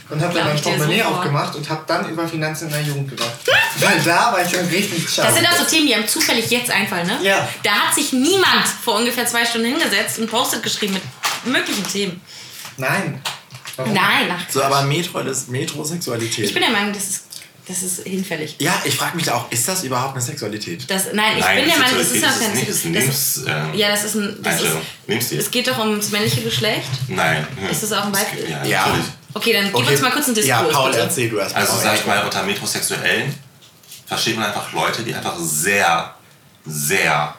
und habe dann mein Portemonnaie aufgemacht und habe dann über Finanzen in der Jugend gedacht. Weil da war ich dann richtig schade. Das sind auch so Themen, die einem zufällig jetzt einfallen, ne? Ja. Da hat sich niemand vor ungefähr zwei Stunden hingesetzt und Post-it geschrieben mit möglichen Themen. Nein. Warum? Nein, ach, So, aber Metro, das Metrosexualität. ich bin der Meinung, das ist, das ist hinfällig. ja, ich frage mich da auch, ist das überhaupt eine Sexualität? Das, nein, ich Nein, bin der Meinung, das ist Sexualität auch keine nicht, das ähm, Ja, das ist ein. Das ist, Einstellung. Lebensstil. es geht doch ums männliche Geschlecht. Nein. Ist das auch ein Beispiel? Ja, Ja. natürlich. Okay, dann gib uns mal kurz einen Ja, Diskurs. Paul, bitte. erzähl du erst mal. Also sag ich mal, unter Metrosexuellen versteht man einfach Leute, die einfach sehr, sehr,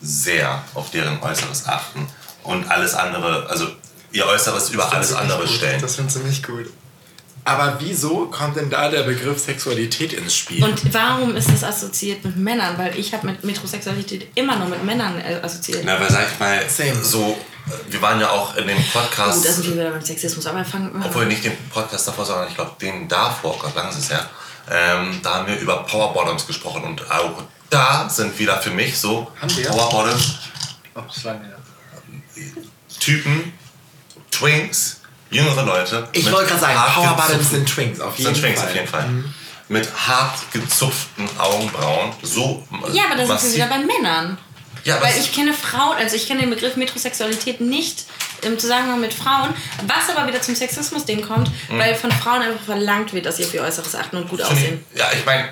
sehr auf deren Äußeres achten und alles andere, also ihr Äußeres über alles andere gut. stellen. Das finde ziemlich gut. Aber wieso kommt denn da der Begriff Sexualität ins Spiel? Und warum ist das assoziiert mit Männern? Weil ich habe mit Metrosexualität immer nur mit Männern äh, assoziiert. Na, weil sag ich mal, Same. so, äh, wir waren ja auch in dem Oh, Podcast, da sind wir wieder beim Sexismus. Aber fangen wir obwohl nicht den Podcast davor, sondern ich glaube den davor, oh Gott, lang ist es her, ähm, da haben wir über Power Bottoms gesprochen und auch da sind wieder für mich so Haben wir? Power Bottoms Oh, das war mir. Typen, Twinks, jüngere Leute. ich mit wollte gerade sagen, hart Power Bottoms gezupften- sind Twinks, auf jeden sind Twinks Fall. auf jeden Fall. Mit hart gezupften Augenbrauen. So Ja, aber da sind wir wieder bei Männern. Ja, Weil ich kenne Frauen, also ich kenne den Begriff Metrosexualität nicht im Zusammenhang mit Frauen, was aber wieder zum Sexismus-Ding kommt, Mhm. weil von Frauen einfach verlangt wird, dass sie auf ihr Äußeres achten und gut aussehen. Ja, ich meine,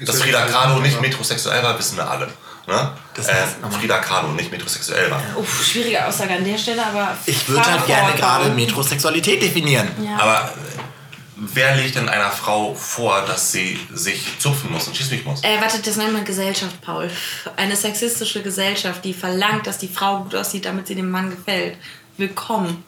dass Frida Kahlo nicht metrosexuell war, wissen wir alle. Ne? Das heißt nochmal. Frida Kahlo nicht metrosexuell war. Uff, schwierige Aussage an der Stelle, aber. Ich würde halt gerne vor- gerade Metrosexualität definieren. Ja. Aber äh, wer legt denn einer Frau vor, dass sie sich zupfen muss und schieß mich muss? Äh, warte, das nennt man Gesellschaft, Paul. Eine sexistische Gesellschaft, die verlangt, dass die Frau gut aussieht, damit sie dem Mann gefällt. Willkommen.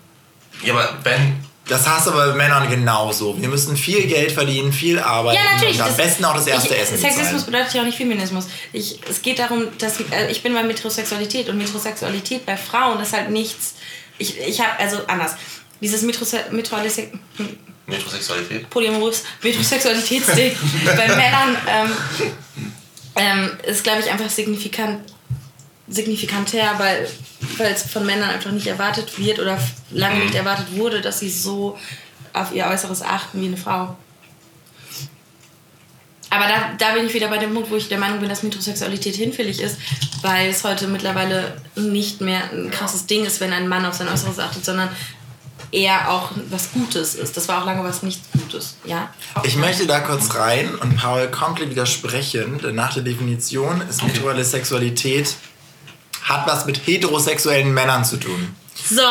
Ja, aber wenn. Das hast du aber bei Männern genauso. Wir müssen viel Geld verdienen, viel arbeiten Ja, natürlich. und am das- besten auch das erste ich, Essen Sexismus bezahlen. bedeutet ja auch nicht Feminismus. Ich, es geht darum, dass äh, ich bin bei Metrosexualität und Metrosexualität bei Frauen ist halt nichts. Ich, ich habe also anders. Dieses Metrose Metroalise Metrosexualität? Polyamorös Metrosexualitätsding bei Männern ähm, ähm, ist, glaube ich, einfach signifikant signifikanter, weil weil es von Männern einfach nicht erwartet wird oder lange nicht erwartet wurde, dass sie so auf ihr Äußeres achten wie eine Frau. Aber da, da bin ich wieder bei dem Punkt, wo ich der Meinung bin, dass Metrosexualität hinfällig ist, weil es heute mittlerweile nicht mehr ein krasses Ding ist, wenn ein Mann auf sein Äußeres achtet, sondern eher auch was Gutes ist. Das war auch lange was nichts Gutes. Ja? Ich möchte da kurz rein und Paul komplett widersprechen, denn nach der Definition ist metrosexuelle Sexualität hat was mit heterosexuellen Männern zu tun. So,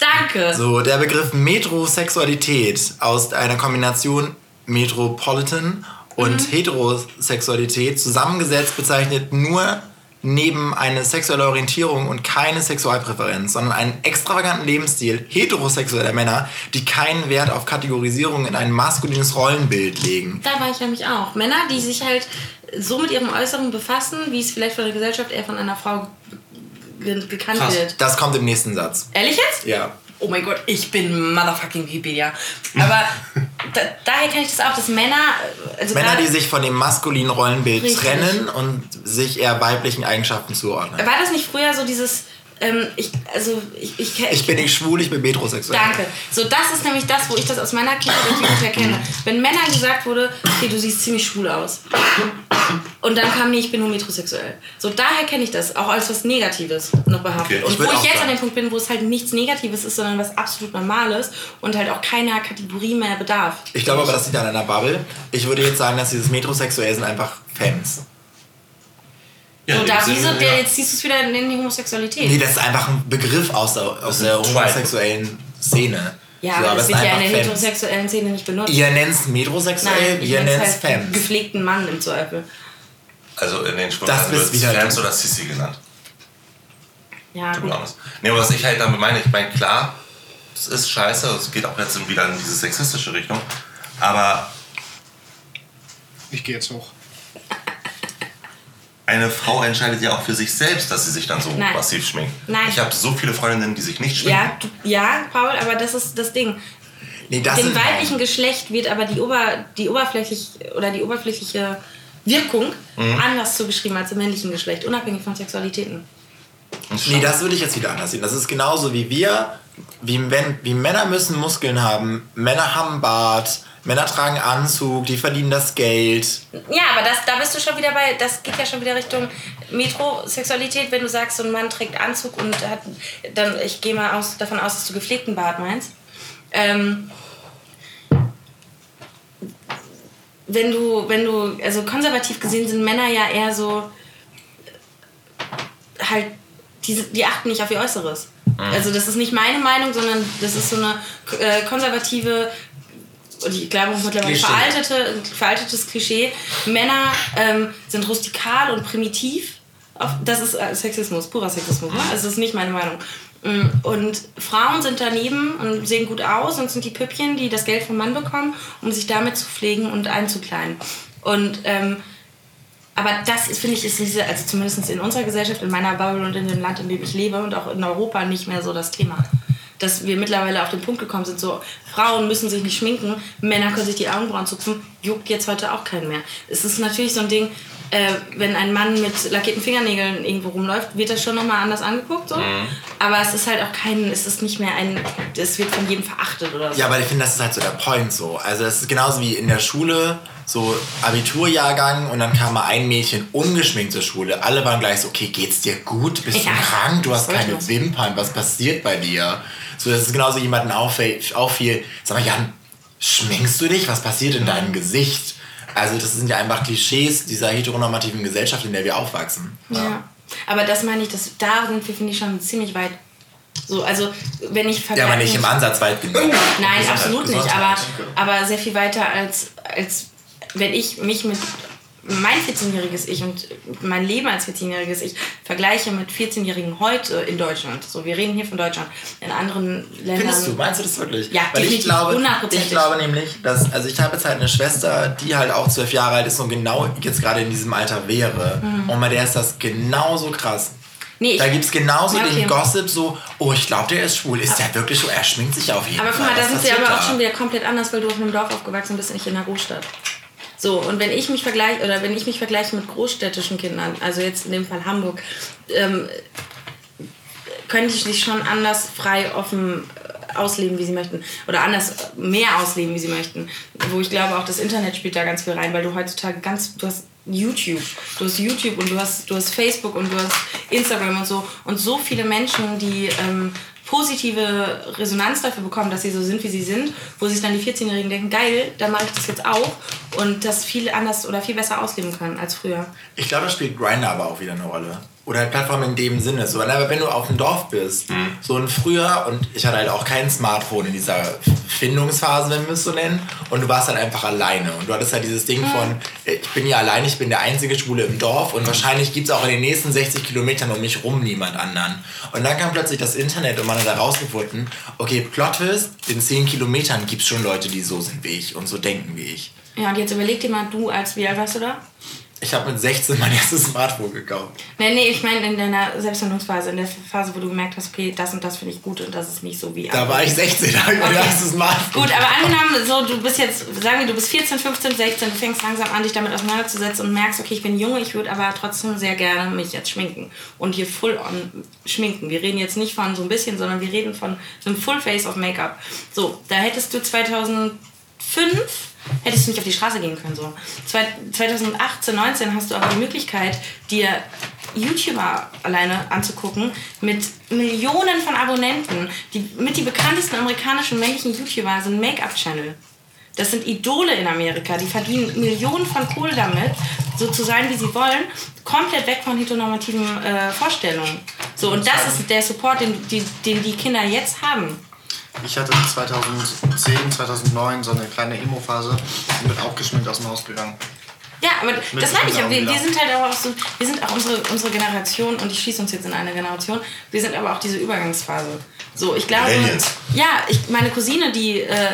danke. So, der Begriff Metrosexualität aus einer Kombination Metropolitan und Heterosexualität zusammengesetzt bezeichnet nur neben eine sexuelle Orientierung und keine Sexualpräferenz, sondern einen extravaganten Lebensstil heterosexueller Männer, die keinen Wert auf Kategorisierung in ein maskulines Rollenbild legen. Da war ich nämlich auch. Männer, die sich halt so mit ihrem Äußeren befassen, wie es vielleicht von der Gesellschaft eher von einer Frau gekannt Krass. wird. Das kommt im nächsten Satz. Ehrlich jetzt? Ja. Oh mein Gott, ich bin motherfucking Wikipedia. Aber da, daher kenne ich das auch, dass Männer. Also Männer, die sich von dem maskulinen Rollenbild Richtig. trennen und sich eher weiblichen Eigenschaften zuordnen. War das nicht früher so dieses. Ähm, ich, also, ich, ich, kenn- Ich bin nicht schwul, ich bin metrosexuell. Danke. So, das ist nämlich das, wo ich das aus meiner Kindheit erkenne. Wenn Männern gesagt wurde, okay, du siehst ziemlich schwul aus. Und dann kam, nee, ich bin nur metrosexuell. So, daher kenne ich das, auch als was Negatives noch behaftet. Okay. Und wo ich jetzt an sagen- dem Punkt bin, wo es halt nichts Negatives ist, sondern was absolut Normales und halt auch keiner Kategorie mehr bedarf. Ich glaube aber, das liegt an einer Bubble. Ich würde jetzt sagen, dass dieses Metrosexuell sind einfach Fans. Ja, So, da, wieso, der, ja. jetzt ziehst du es wieder in die Homosexualität. Nee, das ist einfach ein Begriff aus der, aus der homosexuellen Szene. Ja, So, aber das es wird sind ja in der Fans. heterosexuellen Szene nicht benutzt. Ihr nennt es metrosexuell, ich ihr nennt es halt Fans. gepflegten Mann im Zweifel. Also in den bist wird wieder Fans oder Sissi genannt. Ja, to be gut. honest. Nee, aber was ich halt damit meine, ich meine, klar, es ist scheiße, es geht auch jetzt wieder in diese sexistische Richtung, aber Ich gehe jetzt hoch. Eine Frau entscheidet ja auch für sich selbst, dass sie sich dann so Nein. massiv schminkt. Nein. Ich habe so viele Freundinnen, die sich nicht schminken. Ja, du, ja, Paul, aber das ist das Ding. Nee, das Dem weiblichen Geschlecht wird aber die, Ober, die, oberflächlich, oder die oberflächliche Wirkung Mhm. anders zugeschrieben als im männlichen Geschlecht, unabhängig von Sexualitäten. Und Nee, das würde ich jetzt wieder anders sehen. Das ist genauso wie wir, wie, wenn, wie Männer müssen Muskeln haben, Männer haben Bart, Männer tragen Anzug, die verdienen das Geld. Ja, aber das, da bist du schon wieder bei, das geht ja schon wieder Richtung Metrosexualität, wenn du sagst, so ein Mann trägt Anzug und hat, dann, ich gehe mal aus, davon aus, dass du gepflegten Bart meinst. Ähm, wenn du, wenn du, also konservativ gesehen sind Männer ja eher so, halt, die, die achten nicht auf ihr Äußeres. Also das ist nicht meine Meinung, sondern das ist so eine äh, konservative und ich glaube mittlerweile veraltete, veraltetes Klischee. Männer ähm, sind rustikal und primitiv. Das ist äh, Sexismus, purer Sexismus. Ne? Das ist nicht meine Meinung. Mm, Und Frauen sind daneben und sehen gut aus und sind die Püppchen, die das Geld vom Mann bekommen, um sich damit zu pflegen und einzukleiden. Und ähm, aber das ist, finde ich, ist diese, also zumindest in unserer Gesellschaft, in meiner Bubble und in dem Land, in dem ich lebe und auch in Europa nicht mehr so das Thema. Dass wir mittlerweile auf den Punkt gekommen sind, so Frauen müssen sich nicht schminken, Männer können sich die Augenbrauen zupfen, juckt jetzt heute auch keinen mehr. Es ist natürlich so ein Ding, äh, wenn ein Mann mit lackierten Fingernägeln irgendwo rumläuft, wird das schon nochmal anders angeguckt. So. Aber es ist halt auch kein, es ist nicht mehr ein, es wird von jedem verachtet oder so. Ja, aber ich finde, das ist halt so der Point so. Also das ist genauso wie in der Schule, so Abiturjahrgang und dann kam mal ein Mädchen ungeschminkt zur Schule. Alle waren gleich so, okay, geht's dir gut? Bist Ja. du krank? Du hast keine? Wimpern. Was passiert bei dir? So, das ist genauso jemanden auffällt, auffiel. Sag mal, Jan, schminkst du dich? Was passiert in deinem Gesicht? Also das sind ja einfach Klischees dieser heteronormativen Gesellschaft, in der wir aufwachsen. Ja. Aber das meine ich, das, da sind wir, finde ich, schon ziemlich weit So, also wenn ich Ja, aber nicht im Ansatz weit genug. Nein, absolut nicht, aber, aber sehr viel weiter als, als wenn ich mich mit mein 14-jähriges Ich und mein Leben als 14-jähriges Ich vergleiche mit 14-Jährigen heute in Deutschland. So, wir reden hier von Deutschland. In anderen Ländern. Findest du? Meinst du das wirklich? Ja, Weil ich glaube, ich glaube nämlich, dass, also ich habe jetzt halt eine Schwester, die halt auch zwölf Jahre alt ist und genau jetzt gerade in diesem Alter wäre. Und bei der ist das genauso krass. Mhm. Nee, ich- da gibt es genauso Ja, okay. den Gossip so, oh, ich glaube, der ist schwul. Ist der wirklich so? Er schminkt sich auf jeden Aber Fall. guck mal, da sind sie aber auch da? schon wieder komplett anders, weil du auf einem Dorf aufgewachsen bist und nicht in einer Großstadt. So, und wenn ich mich vergleiche, oder wenn ich mich vergleiche mit großstädtischen Kindern, also jetzt in dem Fall Hamburg, ähm, könnte ich sich schon anders frei offen äh, ausleben, wie sie möchten. Oder anders äh, mehr ausleben, wie sie möchten. Wo ich glaube, auch das Internet spielt da ganz viel rein, weil du heutzutage ganz, du hast YouTube, du hast YouTube und du hast, du hast Facebook und du hast Instagram und so. Und so viele Menschen, die ähm, positive Resonanz dafür bekommen, dass sie so sind, wie sie sind, wo sich dann die 14-Jährigen denken, geil, dann mache ich das jetzt auch und das viel anders oder viel besser ausleben können als früher. Ich glaube, da spielt Grindr aber auch wieder eine Rolle. Oder halt Plattform in dem Sinne. So, aber wenn du auf dem Dorf bist, so ein früher, und ich hatte halt auch kein Smartphone in dieser Findungsphase, wenn wir es so nennen, und du warst halt einfach alleine. Und du hattest halt dieses Ding von, äh, ich bin ja alleine, ich bin der einzige Schwule im Dorf und wahrscheinlich gibt es auch in den nächsten 60 Kilometern um mich rum niemand anderen. Und dann kam plötzlich das Internet und man hat herausgefunden, okay, Plot Twist, in 10 Kilometern gibt es schon Leute, die so sind wie ich und so denken wie ich. Ja, und jetzt überleg dir mal, du als, wie alt warst du da? Ich habe mit 16 mein erstes Smartphone gekauft. Nee, nee, ich meine in deiner Selbstfindungsphase, in der Phase, wo du gemerkt hast, okay, das und das finde ich gut und das ist nicht so wie Da war ich 16, da habe ich mein Okay. erstes Smartphone. Gut, aber angenommen, so, du bist jetzt, sagen wir, du bist 14, 15, 16, du fängst langsam an, dich damit auseinanderzusetzen und merkst, okay, ich bin jung, ich würde aber trotzdem sehr gerne mich jetzt schminken. Und hier full on schminken. Wir reden jetzt nicht von so ein bisschen, sondern wir reden von so einem Full Face of Make-up. So, da hättest du 2005 hättest du nicht auf die Straße gehen können. So. Zwei- 2018, 19 hast du aber die Möglichkeit, dir YouTuber alleine anzugucken mit Millionen von Abonnenten. Die, mit die bekanntesten amerikanischen männlichen YouTuber sind Make-up-Channel. Das sind Idole in Amerika, die verdienen Millionen von Kohle damit, so zu sein, wie sie wollen, komplett weg von heteronormativen äh, Vorstellungen. So, und das ist der Support, den die, den die Kinder jetzt haben. Ich hatte 2010, 2009 so eine kleine Emo-Phase und bin auch geschminkt aus dem Haus gegangen. Ja, aber das meine ich ja. Wir, wir sind halt auch so, wir sind auch unsere, unsere Generation und ich schließe uns jetzt in eine Generation. Wir sind aber auch diese Übergangsphase. So, ich glaube. Millennials. Ja, ich, meine Cousine, die, äh,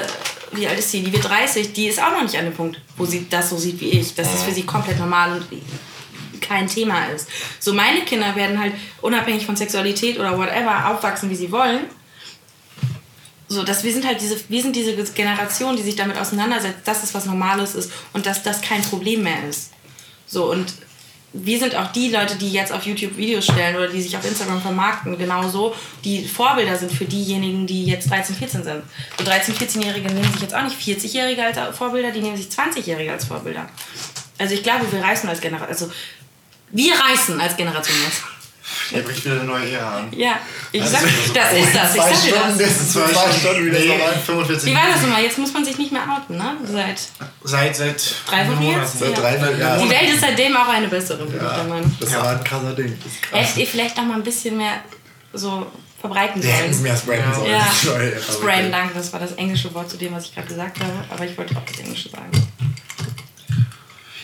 wie alt ist sie? Die wird 30, die ist auch noch nicht an dem Punkt, wo sie das so sieht wie ich. Dass das für sie komplett normal und kein Thema ist. So, meine Kinder werden halt unabhängig von Sexualität oder whatever aufwachsen, wie sie wollen. So, dass wir sind halt diese, wir sind diese Generation, die sich damit auseinandersetzt, dass es was Normales ist und dass das kein Problem mehr ist. So, und wir sind auch die Leute, die jetzt auf YouTube Videos stellen oder die sich auf Instagram vermarkten, genauso, die Vorbilder sind für diejenigen, die jetzt 13, 14 sind. So 13, 14-Jährige nehmen sich jetzt auch nicht 40-Jährige als Vorbilder, die nehmen sich 20-Jährige als Vorbilder. Also ich glaube, wir reißen als Generation, also wir reißen als Generation jetzt. Hier bricht wieder eine neue Ära an. Ja, ich sag, das ist das, ich sag dir das. das ist zwei Stunden wieder nee, so weit. 45 Wie war das nochmal? Jetzt muss man sich nicht mehr outen, ne? Seit Seit, seit Drei Wochen Monaten. jetzt? Seit Ja. dreiviertel Die Jahren. Welt ist seitdem auch eine bessere, bin ich der Meinung. Das war ein krasser Ding. Das ist krass. Hättet ihr vielleicht noch mal ein bisschen mehr so verbreiten Wir hätten es sollen. mehr sprayen sollen. Ja, sprayen, danke, das war das englische Wort zu dem, was ich gerade gesagt habe, aber ich wollte auch das Englische sagen.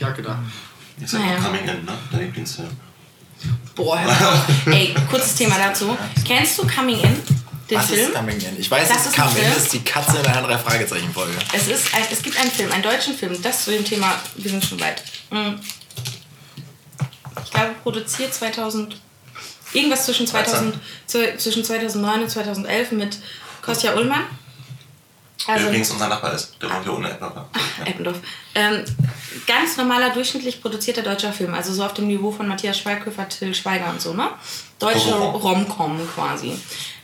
Ja, genau. Jetzt ist Naja. ja. Coming In, ne? Dein Lieblingsfilm. Boah, hör auf. Ey, kurzes Thema dazu. Kennst du Coming In, den Was Film? ist Coming In? Ich weiß, Das es ist Coming In ist die Katze in einer drei Fragezeichen Folge. Es, ist ein, es gibt einen Film, einen deutschen Film, das zu dem Thema, wir sind schon weit. Mm. Ich glaube, produziert 2000, irgendwas zwischen, 2000, zu- zwischen 2009 und 2011 mit Kostja Ullmann. Der Also, übrigens unser Nachbar ist. Der wohnt hier ohne Ecknopper. Eppendorf. Ähm, ganz normaler, durchschnittlich produzierter deutscher Film. Also so auf dem Niveau von Matthias Schweighöfer, Till Schweiger und so, ne? Deutsche Rom-Com. Rom-Com quasi.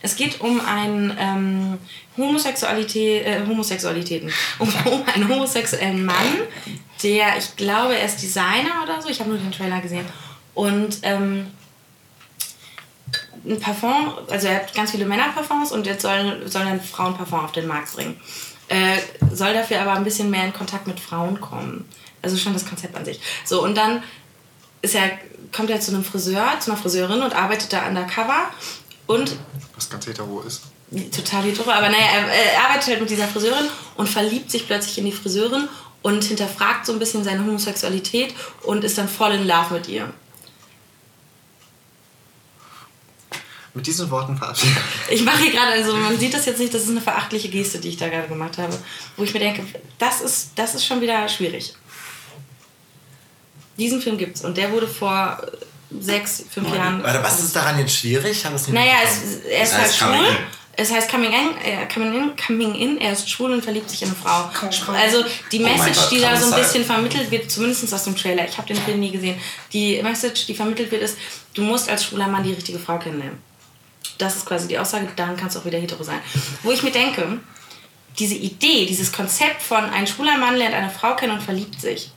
Es geht um einen ähm, Homosexualität, äh, Homosexualitäten. Um, um einen homosexuellen Mann, der, ich glaube, er ist Designer oder so. Ich habe nur den Trailer gesehen. Und ähm, ein Parfum, also er hat ganz viele Männerparfums und jetzt soll, soll ein Frauenparfum auf den Markt bringen. Äh, soll dafür aber ein bisschen mehr in Kontakt mit Frauen kommen. Also schon das Konzept an sich. So, und dann ist er, kommt er zu einem Friseur, zu einer Friseurin und arbeitet da undercover und Was ganz hetero ist. total hetero, aber naja, er, er arbeitet halt mit dieser Friseurin und verliebt sich plötzlich in die Friseurin und hinterfragt so ein bisschen seine Homosexualität und ist dann voll in Love mit ihr. Mit diesen Worten verabschieden. Ich mache hier gerade, also man sieht das jetzt nicht, das ist eine verachtliche Geste, die ich da gerade gemacht habe, wo ich mir denke, das ist, das ist schon wieder schwierig. Diesen Film gibt's und der wurde vor äh, sechs, fünf Jahren. Warte, was ist daran jetzt schwierig? Ich habe es nicht Naja, es, er ist halt Coming schwul. In. Es heißt coming in, äh, coming in, coming in, er ist schwul und verliebt sich in eine Frau. Also die Oh Message, Gott, die da so ein es sein? bisschen vermittelt wird, zumindest aus dem Trailer, ich habe den Film nie gesehen, die Message, die vermittelt wird, ist, du musst als schwuler Mann die richtige Frau kennenlernen. Das ist quasi die Aussage, dann kannst du auch wieder hetero sein. Wo ich mir denke, diese Idee, dieses Konzept von ein schwuler Mann lernt eine Frau kennen und verliebt sich,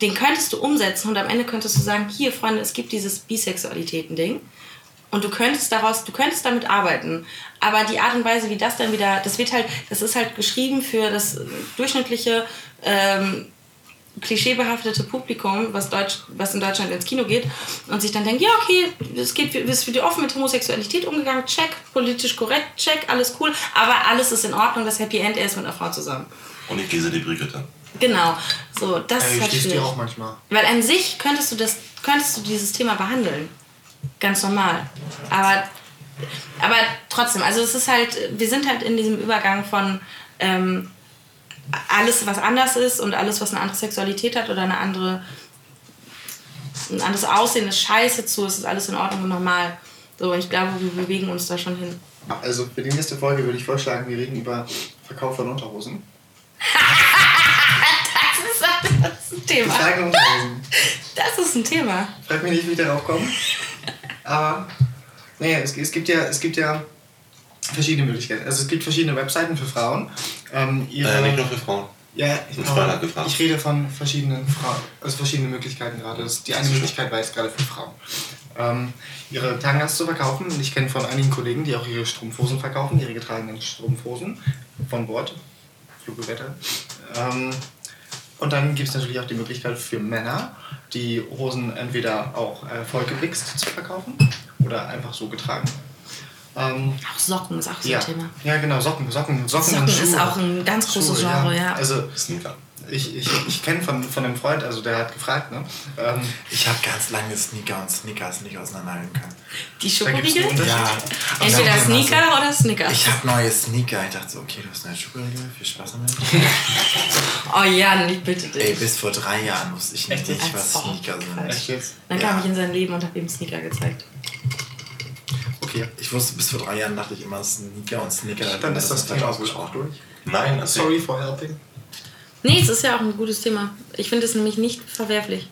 den könntest du umsetzen und am Ende könntest du sagen, hier Freunde, es gibt dieses Bisexualitäten-Ding und du könntest daraus, du könntest damit arbeiten, aber die Art und Weise, wie das dann wieder, das wird halt, das ist halt geschrieben für das durchschnittliche ähm, klischeebehaftete Publikum, was, Deutsch, was in Deutschland ins Kino geht und sich dann denkt, ja okay, es geht, es wird offen mit Homosexualität umgegangen, check, politisch korrekt, check, alles cool, aber alles ist in Ordnung, das Happy End, er ist mit einer Frau zusammen. Und ich lese die Brigitte. Genau, so, das Ey, ist halt schwierig. auch manchmal. Weil an sich könntest du das, könntest du dieses Thema behandeln. Ganz normal. Aber, aber trotzdem, also es ist halt, wir sind halt in diesem Übergang von ähm, alles, was anders ist und alles, was eine andere Sexualität hat oder eine andere, ein anderes Aussehen ist scheiße zu, es ist alles in Ordnung und normal. So, ich glaube, wir bewegen uns da schon hin. Also für die nächste Folge würde ich vorschlagen, wir reden über Verkauf von Unterhosen. Das ist, das ist ein Thema. Das ist ein Thema. Frag mich nicht, wie ich darauf komme. Aber, naja, es, es, gibt ja, es gibt ja verschiedene Möglichkeiten. Also es gibt verschiedene Webseiten für Frauen. Ähm, ihre, Äh, nicht nur für Frauen. ja, ich, ich rede von verschiedenen Frauen, also verschiedene Möglichkeiten gerade. Das- Die eine Möglichkeit war jetzt gerade für Frauen. Ähm, ihre Tangas zu verkaufen. Und Ich kenne von einigen Kollegen, die auch ihre Strumpfhosen verkaufen, ihre getragenen Strumpfhosen von Bord, Flugewetter. Ähm, und dann gibt es natürlich auch die Möglichkeit für Männer, die Hosen entweder auch äh, vollgewichst zu verkaufen oder einfach so getragen. Ähm, Auch Socken ist auch so ja, ein Thema. ja, genau, Socken, Socken, Socken, Socken und ist auch ein ganz großes Schuhe, Genre, ja. Also Sneaker. Ich, ich, ich kenne von, von einem Freund, also der hat gefragt, ne? Ähm, Ich habe ganz lange Sneaker und Sneakers nicht auseinanderhalten können. Die Schokoriegel? Ja. Entweder Sneaker oder Snickers. Ich habe neue Sneaker. Ich dachte so, okay, du hast neue Schokoriegel, viel Spaß damit. Oh Jan, ich bitte Ey, dich. bis vor drei Jahren wusste ich nicht, Echt? was Sneaker sind. Echt jetzt? Dann kam Ja. ich in sein Leben und habe ihm Sneaker gezeigt. Okay. Ich wusste bis vor drei Jahren dachte ich immer Sneaker und Sneaker. Dann ist das Thema wohl auch durch. Nein, Sorry for helping. Nee, es ist ja auch ein gutes Thema. Ich finde es nämlich nicht verwerflich,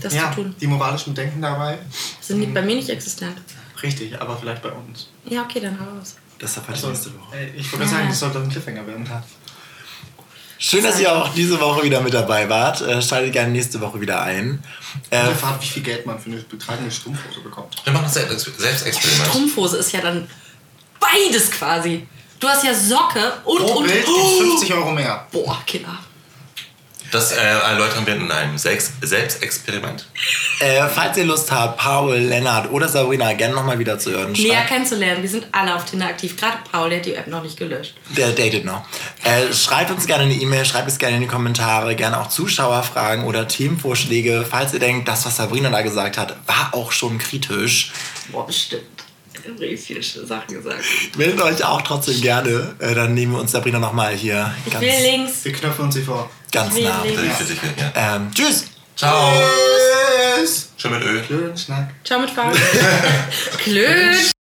das ja, zu tun. die moralischen Denken dabei. Das sind nicht- bei mir nicht existent. Richtig, aber vielleicht bei uns. Ja, okay, dann hau raus. Deshalb halt Also, nächste Woche. ey, ich würde sagen, das sollte ein Cliffhanger werden. Schön, dass ihr auch diese Woche wieder mit dabei wart. Äh, Schaltet gerne nächste Woche wieder ein. Äh, Äh, erfahrt, wie viel Geld man für eine betragene Strumpfhose bekommt. Wir machen das Selbst- Selbstexperiment. Strumpfhose ist ja dann beides quasi. Du hast ja Socke und Pro und. Bild gibt's 50 Euro mehr. Boah, Killer. Das äh, erläutern wir in einem Selbst Selbstexperiment. äh, falls ihr Lust habt, Paul, Lennart oder Sabrina gerne nochmal wieder zu hören, Näher schreibt, kennenzulernen. Wir sind alle auf Tinder aktiv. Gerade Paul, der hat die App noch nicht gelöscht. der datet noch. Äh, schreibt uns gerne eine E-Mail, schreibt es gerne in die Kommentare, gerne auch Zuschauerfragen oder Themenvorschläge. Falls ihr denkt, das, was Sabrina da gesagt hat, war auch schon kritisch. Boah, bestimmt. Richtig viele Sachen gesagt. Meldet euch auch trotzdem gerne. Äh, dann nehmen wir uns Sabrina nochmal hier Ich ganz, will links. Wir knöpfen uns sie vor. Ganz nah. Für sich, ja. Ähm, tschüss! Ciao. Tschüss. Schön mit Öl. Schön, Schnack. Ciao mit V. Klösch.